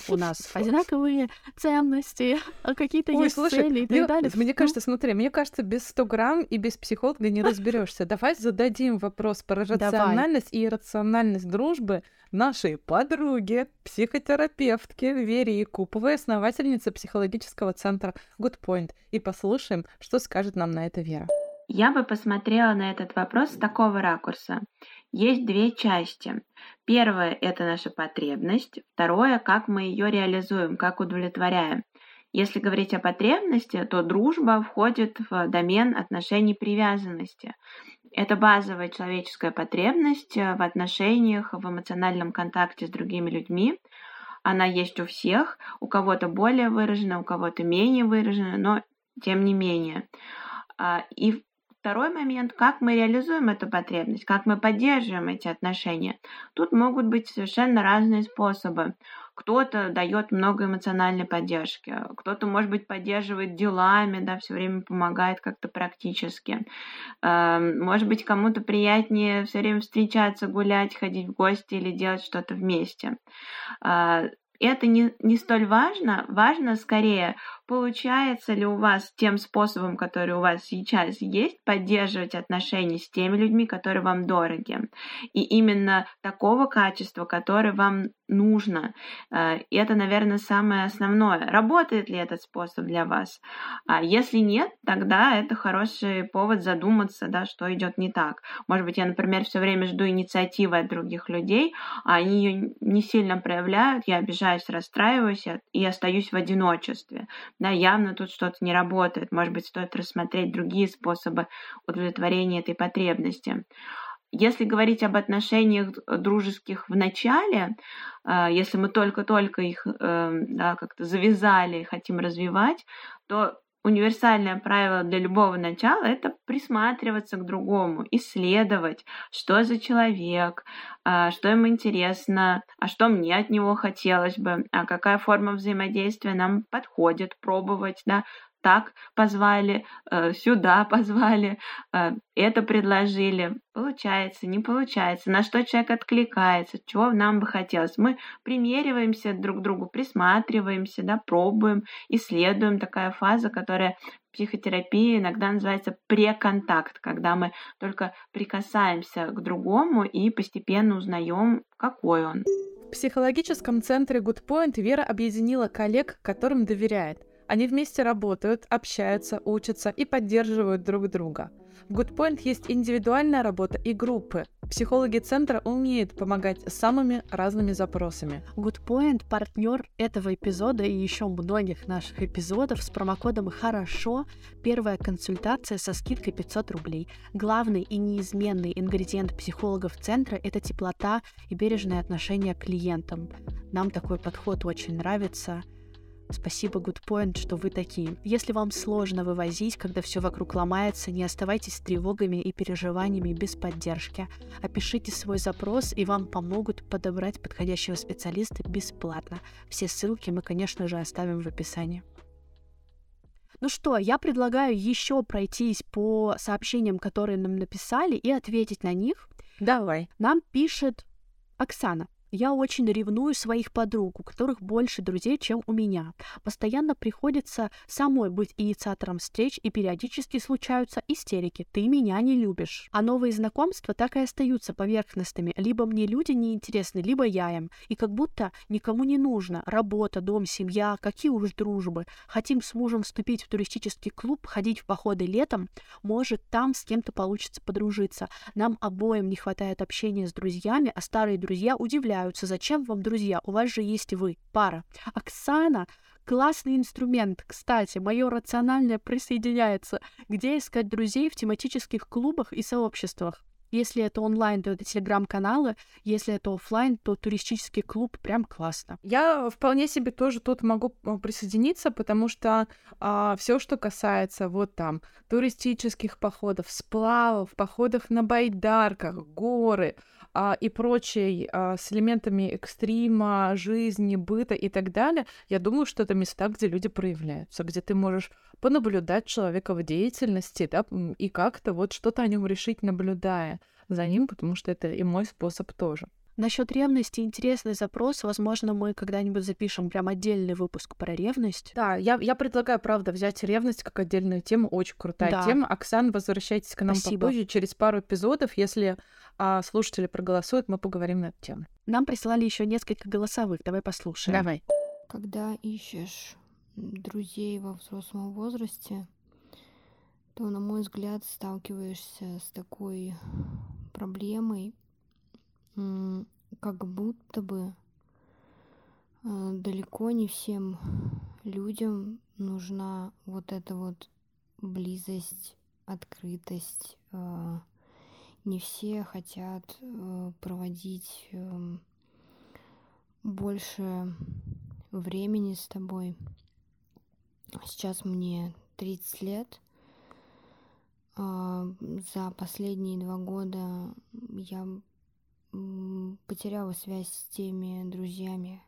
у нас одинаковые ценности, а какие-то есть слушай, цели и так далее. Мне ну кажется, смотри, мне кажется, без 100 грамм и без психолога не разберешься. Давай зададим вопрос про рациональность и иррациональность дружбы нашей подруге, психотерапевтке Вере Якуповой, основательнице психологического центра Good Point, и послушаем, что скажет нам на это Вера. Я бы посмотрела на этот вопрос с такого ракурса. Есть две части. Первое – это наша потребность. Второе – как мы ее реализуем, как удовлетворяем. Если говорить о потребности, то дружба входит в домен отношений привязанности. Это базовая человеческая потребность в отношениях, в эмоциональном контакте с другими людьми. Она есть у всех, у кого-то более выражена, у кого-то менее выражена, но тем не менее. А, и Второй момент, как мы реализуем эту потребность, как мы поддерживаем эти отношения. Тут могут быть совершенно разные способы. Кто-то дает много эмоциональной поддержки, кто-то, может быть, поддерживает делами, да, все время помогает как-то практически. Эм, может быть, кому-то приятнее все время встречаться, гулять, ходить в гости или делать что-то вместе. Э, это не, не столь важно. Важно скорее, получается ли у вас тем способом, который у вас сейчас есть, поддерживать отношения с теми людьми, которые вам дороги. И именно такого качества, которое вам нужно. Э, и это, наверное, самое основное. Работает ли этот способ для вас? А если нет, тогда это хороший повод задуматься, да, что идет не так. Может быть, я, например, все время жду инициативы от других людей, а они ее не сильно проявляют, я обижаюсь, расстраиваюсь и остаюсь в одиночестве. Да, явно тут что-то не работает. Может быть, стоит рассмотреть другие способы удовлетворения этой потребности. Если говорить об отношениях дружеских в начале, э, если мы только-только их э, да, как-то завязали и хотим развивать, то универсальное правило для любого начала — это присматриваться к другому, исследовать, что за человек, а, что ему интересно, а что мне от него хотелось бы, а какая форма взаимодействия нам подходит, пробовать, да, так позвали, э, сюда позвали, э, это предложили. Получается, не получается, на что человек откликается, чего нам бы хотелось. Мы примериваемся друг к другу, присматриваемся, да, пробуем, исследуем. Такая фаза, которая в психотерапии иногда называется преконтакт, когда мы только прикасаемся к другому и постепенно узнаем, какой он. В психологическом центре Good Point Вера объединила коллег, которым доверяет – они вместе работают, общаются, учатся и поддерживают друг друга. В GoodPoint есть индивидуальная работа и группы. Психологи центра умеют помогать самыми разными запросами. GoodPoint — партнер этого эпизода и еще многих наших эпизодов с промокодом «Хорошо». Первая консультация со скидкой 500 рублей. Главный и неизменный ингредиент психологов центра — это теплота и бережное отношение к клиентам. Нам такой подход очень нравится — Спасибо, Good Point, что вы такие. Если вам сложно вывозить, когда все вокруг ломается, не оставайтесь с тревогами и переживаниями без поддержки. Опишите свой запрос, и вам помогут подобрать подходящего специалиста бесплатно. Все ссылки мы, конечно же, оставим в описании. Ну что, я предлагаю еще пройтись по сообщениям, которые нам написали, и ответить на них. Давай. Нам пишет Оксана. Я очень ревную своих подруг, у которых больше друзей, чем у меня. Постоянно приходится самой быть инициатором встреч, и периодически случаются истерики. Ты меня не любишь. А новые знакомства так и остаются поверхностными. Либо мне люди неинтересны, либо я им. И как будто никому не нужно. Работа, дом, семья, какие уж дружбы. Хотим с мужем вступить в туристический клуб, ходить в походы летом. Может, там с кем-то получится подружиться. Нам обоим не хватает общения с друзьями, а старые друзья удивляют удивляются, зачем вам друзья, у вас же есть вы, пара. Оксана Классный инструмент, кстати, мое рациональное присоединяется. Где искать друзей в тематических клубах и сообществах? Если это онлайн, то это телеграм-каналы. Если это офлайн, то туристический клуб прям классно. Я вполне себе тоже тут могу а, присоединиться, потому что а, все, что касается вот там туристических походов, сплавов, походов на байдарках, горы, а, и прочей а, с элементами экстрима, жизни, быта и так далее, я думаю, что это места, где люди проявляются, где ты можешь понаблюдать человека в деятельности, да, и как-то вот что-то о нем решить, наблюдая за ним, потому что это и мой способ тоже. Насчет ревности интересный запрос. Возможно, мы когда-нибудь запишем прям отдельный выпуск про ревность. Да, я, я предлагаю, правда, взять ревность как отдельную тему. Очень крутая да. тема. Оксан, возвращайтесь к нам Спасибо. попозже, через пару эпизодов. Если а, слушатели проголосуют, мы поговорим на эту тему. Нам присылали еще несколько голосовых. Давай послушаем. Давай. Когда ищешь друзей во взрослом возрасте, то, на мой взгляд, сталкиваешься с такой проблемой, как будто бы э, далеко не всем людям нужна вот эта вот близость, открытость. Э, не все хотят э, проводить эм, больше времени с тобой. Сейчас мне 30 лет. За последние два года я потеряла связь с теми друзьями,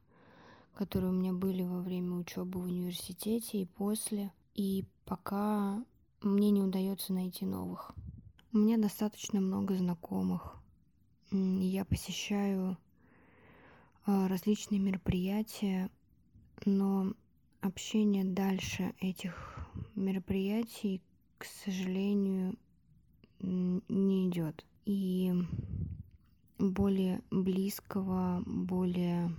которые у меня были во время учебы в университете и после. И пока мне не удается найти новых. У меня достаточно много знакомых. Я посещаю а, различные мероприятия, но общение дальше этих мероприятий, к сожалению, не идет. И более близкого, более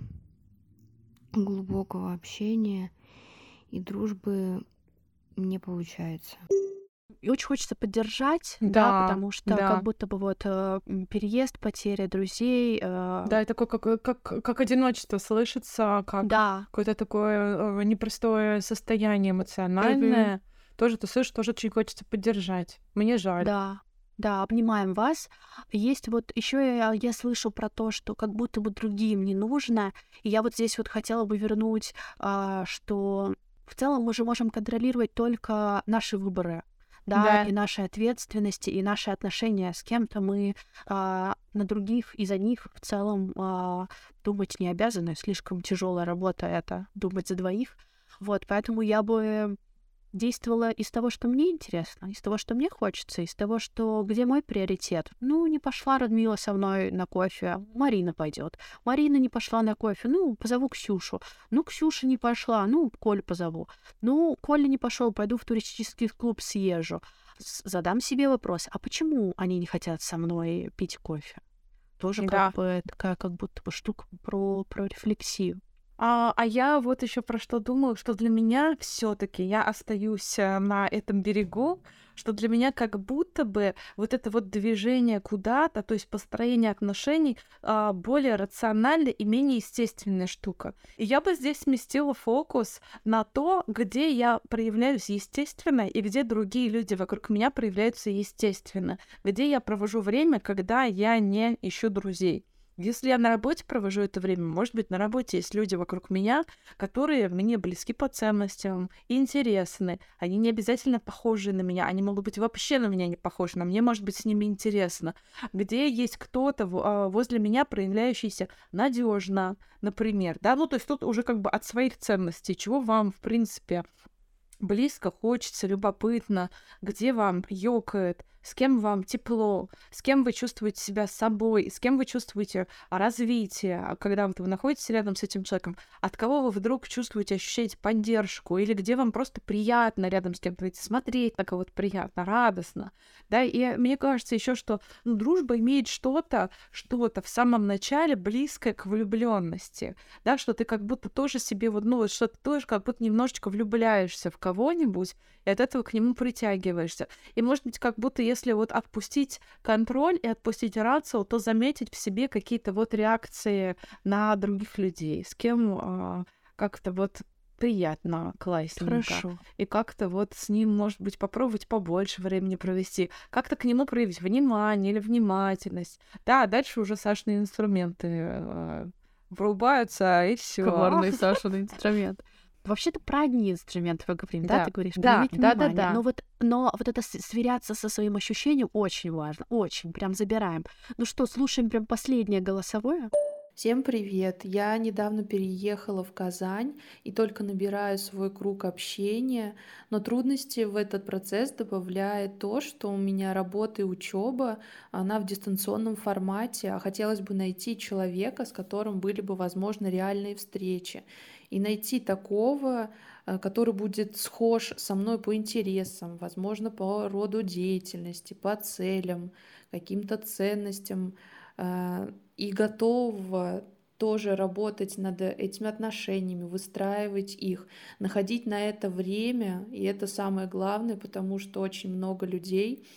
глубокого общения и дружбы не получается. И очень хочется поддержать, да, да потому что да. как будто бы вот э, переезд, потеря друзей. Э... Да, и такое как, как, как одиночество слышится, как да. какое-то такое э, непростое состояние эмоциональное. Mm-hmm. Тоже ты слышишь, тоже очень хочется поддержать. Мне жаль. Да, да, обнимаем вас. Есть вот еще я, я слышу про то, что как будто бы другим не нужно. И я вот здесь вот хотела бы вернуть, а, что в целом мы же можем контролировать только наши выборы, да, да. и наши ответственности, и наши отношения с кем-то мы а, на других и за них в целом а, думать не обязаны. Слишком тяжелая работа это думать за двоих. Вот, поэтому я бы действовала из того, что мне интересно, из того, что мне хочется, из того, что где мой приоритет. Ну, не пошла Радмила со мной на кофе, Марина пойдет. Марина не пошла на кофе, ну, позову Ксюшу. Ну, Ксюша не пошла, ну, Коль позову. Ну, Коля не пошел, пойду в туристический клуб съезжу. Задам себе вопрос, а почему они не хотят со мной пить кофе? Тоже да. как бы такая как будто бы штука про, про рефлексию. А, а я вот еще про что думаю, что для меня все-таки я остаюсь э, на этом берегу, что для меня как будто бы вот это вот движение куда-то, то есть построение отношений, а, более рациональная и менее естественная штука. И я бы здесь сместила фокус на то, где я проявляюсь естественно и где другие люди вокруг меня проявляются естественно, где я провожу время, когда я не ищу друзей. Если я на работе провожу это время, может быть, на работе есть люди вокруг меня, которые мне близки по ценностям, интересны. Они не обязательно похожи на меня, они могут быть вообще на меня не похожи, но мне может быть с ними интересно. Где есть кто-то а, возле меня, проявляющийся надежно, например, да, ну то есть тут уже как бы от своих ценностей, чего вам, в принципе, близко, хочется, любопытно, где вам ёкает, с кем вам тепло, с кем вы чувствуете себя собой, с кем вы чувствуете развитие, а когда вы находитесь рядом с этим человеком, от кого вы вдруг чувствуете, ощущаете поддержку, или где вам просто приятно рядом с кем-то смотреть на кого-то приятно, радостно, да, и мне кажется еще, что ну, дружба имеет что-то, что-то в самом начале близкое к влюбленности, да, что ты как будто тоже себе вот, ну, что ты тоже как будто немножечко влюбляешься в кого-нибудь, и от этого к нему притягиваешься. И, может быть, как будто если вот отпустить контроль и отпустить рацию, то заметить в себе какие-то вот реакции на других людей, с кем э, как-то вот приятно, классненько. Хорошо. И как-то вот с ним, может быть, попробовать побольше времени провести, как-то к нему проявить внимание или внимательность. Да, дальше уже Сашины инструменты э, врубаются, и все. Коварный Сашин [LAUGHS] инструмент. Вообще-то про одни инструменты мы говорим, да, да ты говоришь? Да, да, да, да. Но вот, но вот это сверяться со своим ощущением очень важно, очень, прям забираем. Ну что, слушаем прям последнее голосовое? Всем привет! Я недавно переехала в Казань и только набираю свой круг общения, но трудности в этот процесс добавляет то, что у меня работа и учеба, она в дистанционном формате, а хотелось бы найти человека, с которым были бы возможны реальные встречи и найти такого, э, который будет схож со мной по интересам, возможно, по роду деятельности, по целям, каким-то ценностям, э, и готового тоже работать над этими отношениями, выстраивать их, находить на это время, и это самое главное, потому что очень много людей,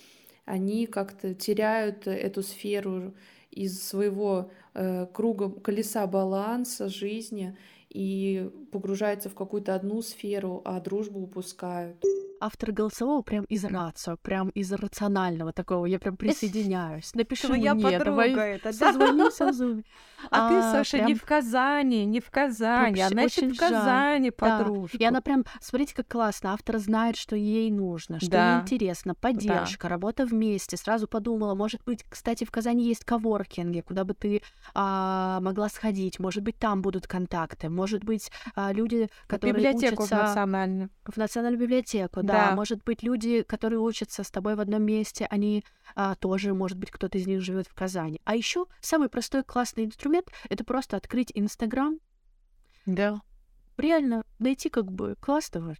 они как-то теряют эту сферу из своего э, круга колеса баланса жизни и погружаются в какую-то одну сферу, а дружбу упускают автор голосового прям из рацио, прям из рационального такого. Я прям присоединяюсь. Напишу Твоя мне, давай это, созвонимся в зуме. А, а ты, Саша, прям... не в Казани, не в Казани, Вообще, она еще в Казани, жаль. подружка. Да. И она прям, смотрите, как классно, автор знает, что ей нужно, что да. ей интересно, поддержка, да. работа вместе. Сразу подумала, может быть, кстати, в Казани есть коворкинги, куда бы ты а, могла сходить, может быть, там будут контакты, может быть, а, люди, которые библиотеку учатся... в национальную. В национальную библиотеку, да. Да. Может быть, люди, которые учатся с тобой в одном месте, они а, тоже, может быть, кто-то из них живет в Казани. А еще самый простой классный инструмент — это просто открыть Инстаграм. Да. Реально найти как бы классного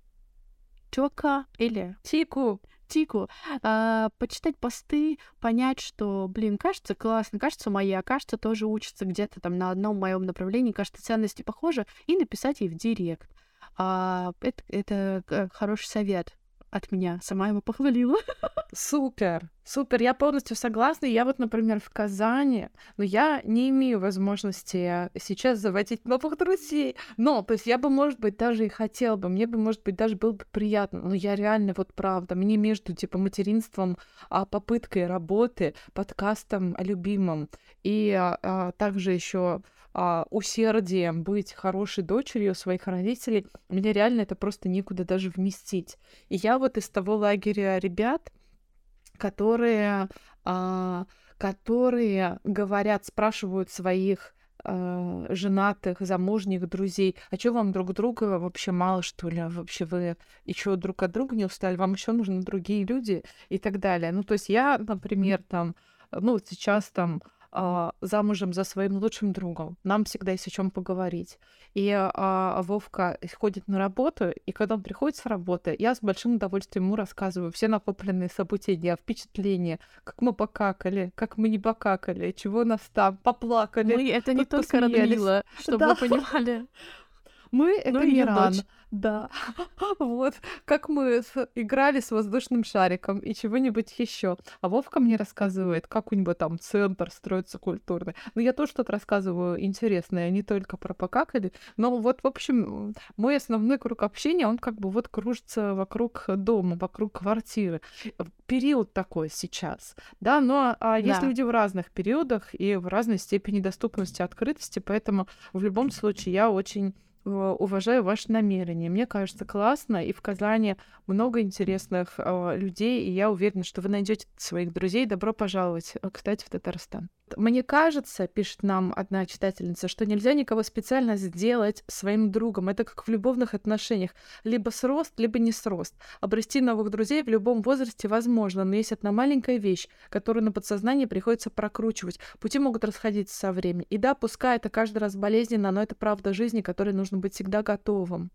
чувака или Тику. Тику, а, почитать посты, понять, что, блин, кажется классно, кажется моя, кажется тоже учится где-то там на одном моем направлении, кажется ценности похожи, и написать ей в директ. А, это, это э, хороший совет от меня. Сама его похвалила. [LAUGHS] Супер, супер, я полностью согласна. Я вот, например, в Казани, но я не имею возможности сейчас заводить новых друзей. Но, то есть я бы, может быть, даже и хотела бы, мне бы, может быть, даже было бы приятно. Но я реально, вот правда, мне между, типа, материнством, а, попыткой работы, подкастом о любимом и а, а также еще а, усердием быть хорошей дочерью своих родителей, мне реально это просто некуда даже вместить. И я вот из того лагеря ребят, которые, а, которые говорят, спрашивают своих э, женатых, замужних друзей. А что вам друг друга вообще мало, что ли? Вообще вы еще друг от друга не устали? Вам еще нужны другие люди и так далее. Ну, то есть я, например, там, ну, сейчас там а, замужем за своим лучшим другом. Нам всегда есть о чем поговорить. И а, Вовка ходит на работу, и когда он приходит с работы, я с большим удовольствием ему рассказываю все накопленные события, впечатления, как мы покакали, как мы не покакали, чего нас там поплакали. Мы это не только Радмила, чтобы да. вы понимали. Мы — это ну, Иран. Да. [LAUGHS] вот. Как мы играли с воздушным шариком и чего-нибудь еще. А Вовка мне рассказывает, как у него там центр строится культурный. Ну, я тоже что-то рассказываю интересное, не только про покакали. Но вот, в общем, мой основной круг общения, он как бы вот кружится вокруг дома, вокруг квартиры. Период такой сейчас. Да, но а, есть да. люди в разных периодах и в разной степени доступности, открытости, поэтому в любом случае я очень уважаю ваши намерения. Мне кажется классно, и в Казани много интересных э, людей, и я уверена, что вы найдете своих друзей. Добро пожаловать, э, кстати, в Татарстан. Мне кажется, пишет нам одна читательница, что нельзя никого специально сделать своим другом. Это как в любовных отношениях. Либо срост, либо не срост. Обрести новых друзей в любом возрасте возможно, но есть одна маленькая вещь, которую на подсознании приходится прокручивать. Пути могут расходиться со временем. И да, пускай это каждый раз болезненно, но это правда жизни, которой нужно быть всегда готовым.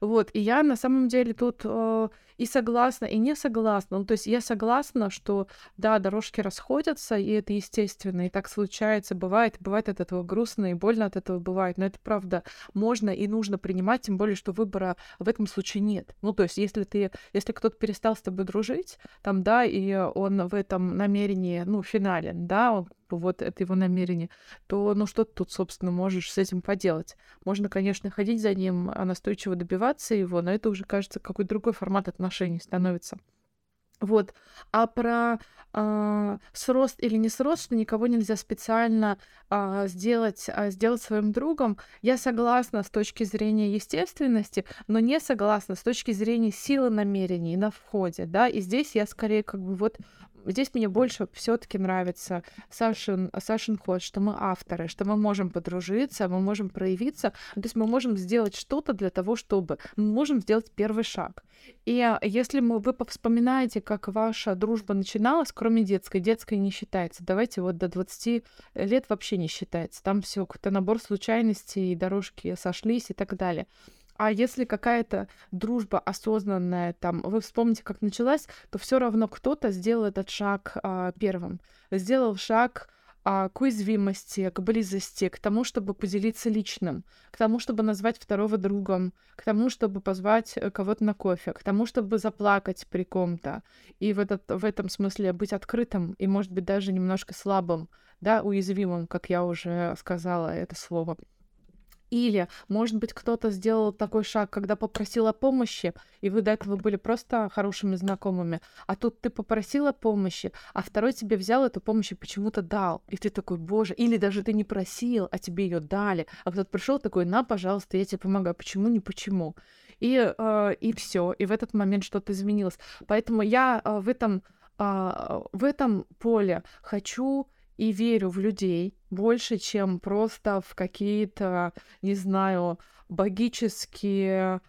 Вот, и я на самом деле тут э, и согласна, и не согласна. Ну, то есть я согласна, что да, дорожки расходятся, и это естественно, и так случается, бывает, бывает от этого грустно и больно от этого бывает, но это правда можно и нужно принимать, тем более, что выбора в этом случае нет. Ну, то есть если ты, если кто-то перестал с тобой дружить, там, да, и он в этом намерении, ну, финален, да, он вот это его намерение, то ну что ты тут, собственно, можешь с этим поделать? Можно, конечно, ходить за ним, а настойчиво добиваться его, но это уже, кажется, какой-то другой формат отношений становится. Вот. А про э, срост или не срост, что никого нельзя специально э, сделать, э, сделать своим другом, я согласна с точки зрения естественности, но не согласна с точки зрения силы намерений на входе, да, и здесь я скорее как бы вот здесь мне больше все-таки нравится Сашин, Сашин ход, что мы авторы, что мы можем подружиться, мы можем проявиться, то есть мы можем сделать что-то для того, чтобы мы можем сделать первый шаг. И если мы, вы вспоминаете, как ваша дружба начиналась, кроме детской, детской не считается. Давайте вот до 20 лет вообще не считается. Там все какой-то набор случайностей, дорожки сошлись и так далее. А если какая-то дружба осознанная, там, вы вспомните, как началась, то все равно кто-то сделал этот шаг а, первым. Сделал шаг а, к уязвимости, к близости, к тому, чтобы поделиться личным, к тому, чтобы назвать второго другом, к тому, чтобы позвать э, кого-то на кофе, к тому, чтобы заплакать при ком-то. И в, этот, в этом смысле быть открытым и, может быть, даже немножко слабым, да, уязвимым, как я уже сказала это слово. Или, может быть, кто-то сделал такой шаг, когда попросил о помощи, и вы до этого были просто хорошими знакомыми, а тут ты попросила помощи, а второй тебе взял эту помощь и почему-то дал. И ты такой, боже, или даже ты не просил, а тебе ее дали, а кто-то пришел такой, на, пожалуйста, я тебе помогаю. Почему, не почему? И, э, и все, и в этот момент что-то изменилось. Поэтому я э, в этом э, в этом поле хочу и верю в людей больше, чем просто в какие-то, не знаю, богические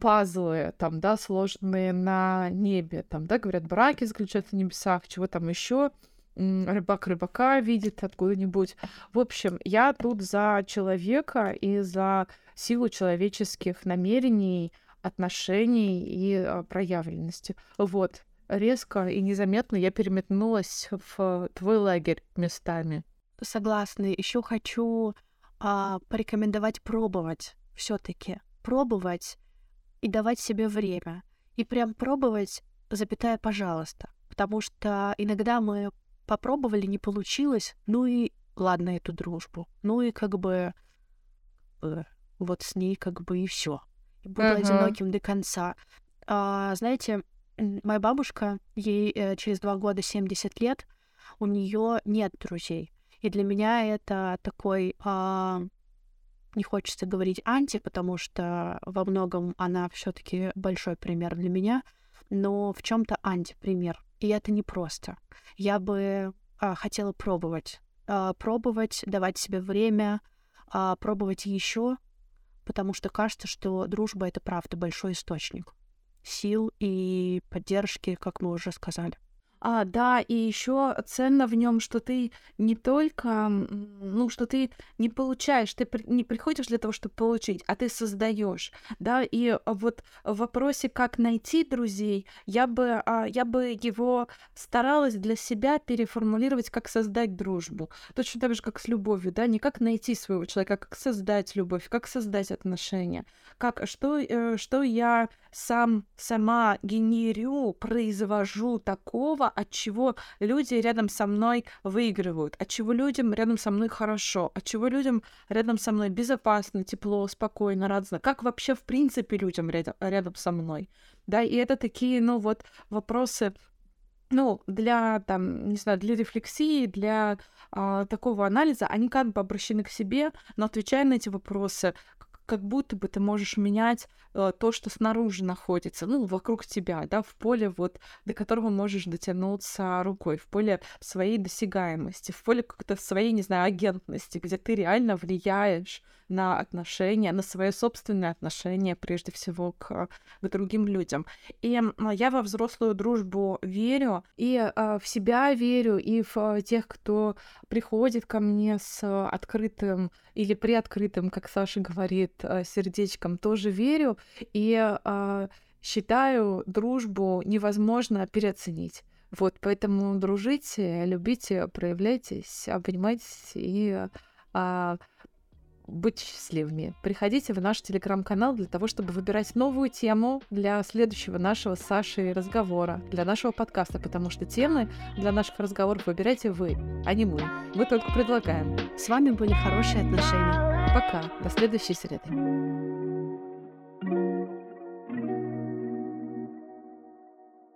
пазлы, там, да, сложные на небе, там, да, говорят, браки заключаются в небесах, чего там еще, рыбак рыбака видит откуда-нибудь. В общем, я тут за человека и за силу человеческих намерений, отношений и а, проявленности. Вот резко и незаметно я переметнулась в твой лагерь местами. Согласна. Еще хочу а, порекомендовать пробовать все-таки. Пробовать и давать себе время. И прям пробовать, запятая, пожалуйста. Потому что иногда мы попробовали, не получилось, ну и ладно эту дружбу. Ну и как бы э, вот с ней как бы и все. Буду uh-huh. одиноким до конца. А, знаете, моя бабушка, ей э, через два года 70 лет, у нее нет друзей. И для меня это такой, а, не хочется говорить анти, потому что во многом она все-таки большой пример для меня, но в чем-то антипример. И это непросто. Я бы а, хотела пробовать. А, пробовать, давать себе время, а, пробовать еще, потому что кажется, что дружба это правда большой источник сил и поддержки, как мы уже сказали. А, да, и еще ценно в нем, что ты не только, ну, что ты не получаешь, ты не приходишь для того, чтобы получить, а ты создаешь, да, и вот в вопросе, как найти друзей, я бы, а, я бы его старалась для себя переформулировать, как создать дружбу. Точно так же, как с любовью, да, не как найти своего человека, а как создать любовь, как создать отношения, как, что, э, что я сам, сама генерю, произвожу такого, от чего люди рядом со мной выигрывают, от чего людям рядом со мной хорошо, от чего людям рядом со мной безопасно, тепло, спокойно, радостно, как вообще в принципе людям рядом, рядом со мной. Да, и это такие, ну вот, вопросы ну, для, там, не знаю, для рефлексии, для а, такого анализа, они как бы обращены к себе, но отвечая на эти вопросы, как будто бы ты можешь менять э, то, что снаружи находится, ну, вокруг тебя, да, в поле вот, до которого можешь дотянуться рукой, в поле своей досягаемости, в поле как-то своей, не знаю, агентности, где ты реально влияешь на отношения, на свое собственное отношение, прежде всего, к, к другим людям. И я во взрослую дружбу верю, и э, в себя верю, и в тех, кто приходит ко мне с открытым или приоткрытым, как Саша говорит, э, сердечком, тоже верю, и э, считаю дружбу невозможно переоценить. Вот, поэтому дружите, любите, проявляйтесь, обнимайтесь и а, быть счастливыми. Приходите в наш телеграм-канал для того, чтобы выбирать новую тему для следующего нашего с Сашей разговора, для нашего подкаста, потому что темы для наших разговоров выбираете вы, а не мы. Мы только предлагаем. С вами были хорошие отношения. Пока. До следующей среды.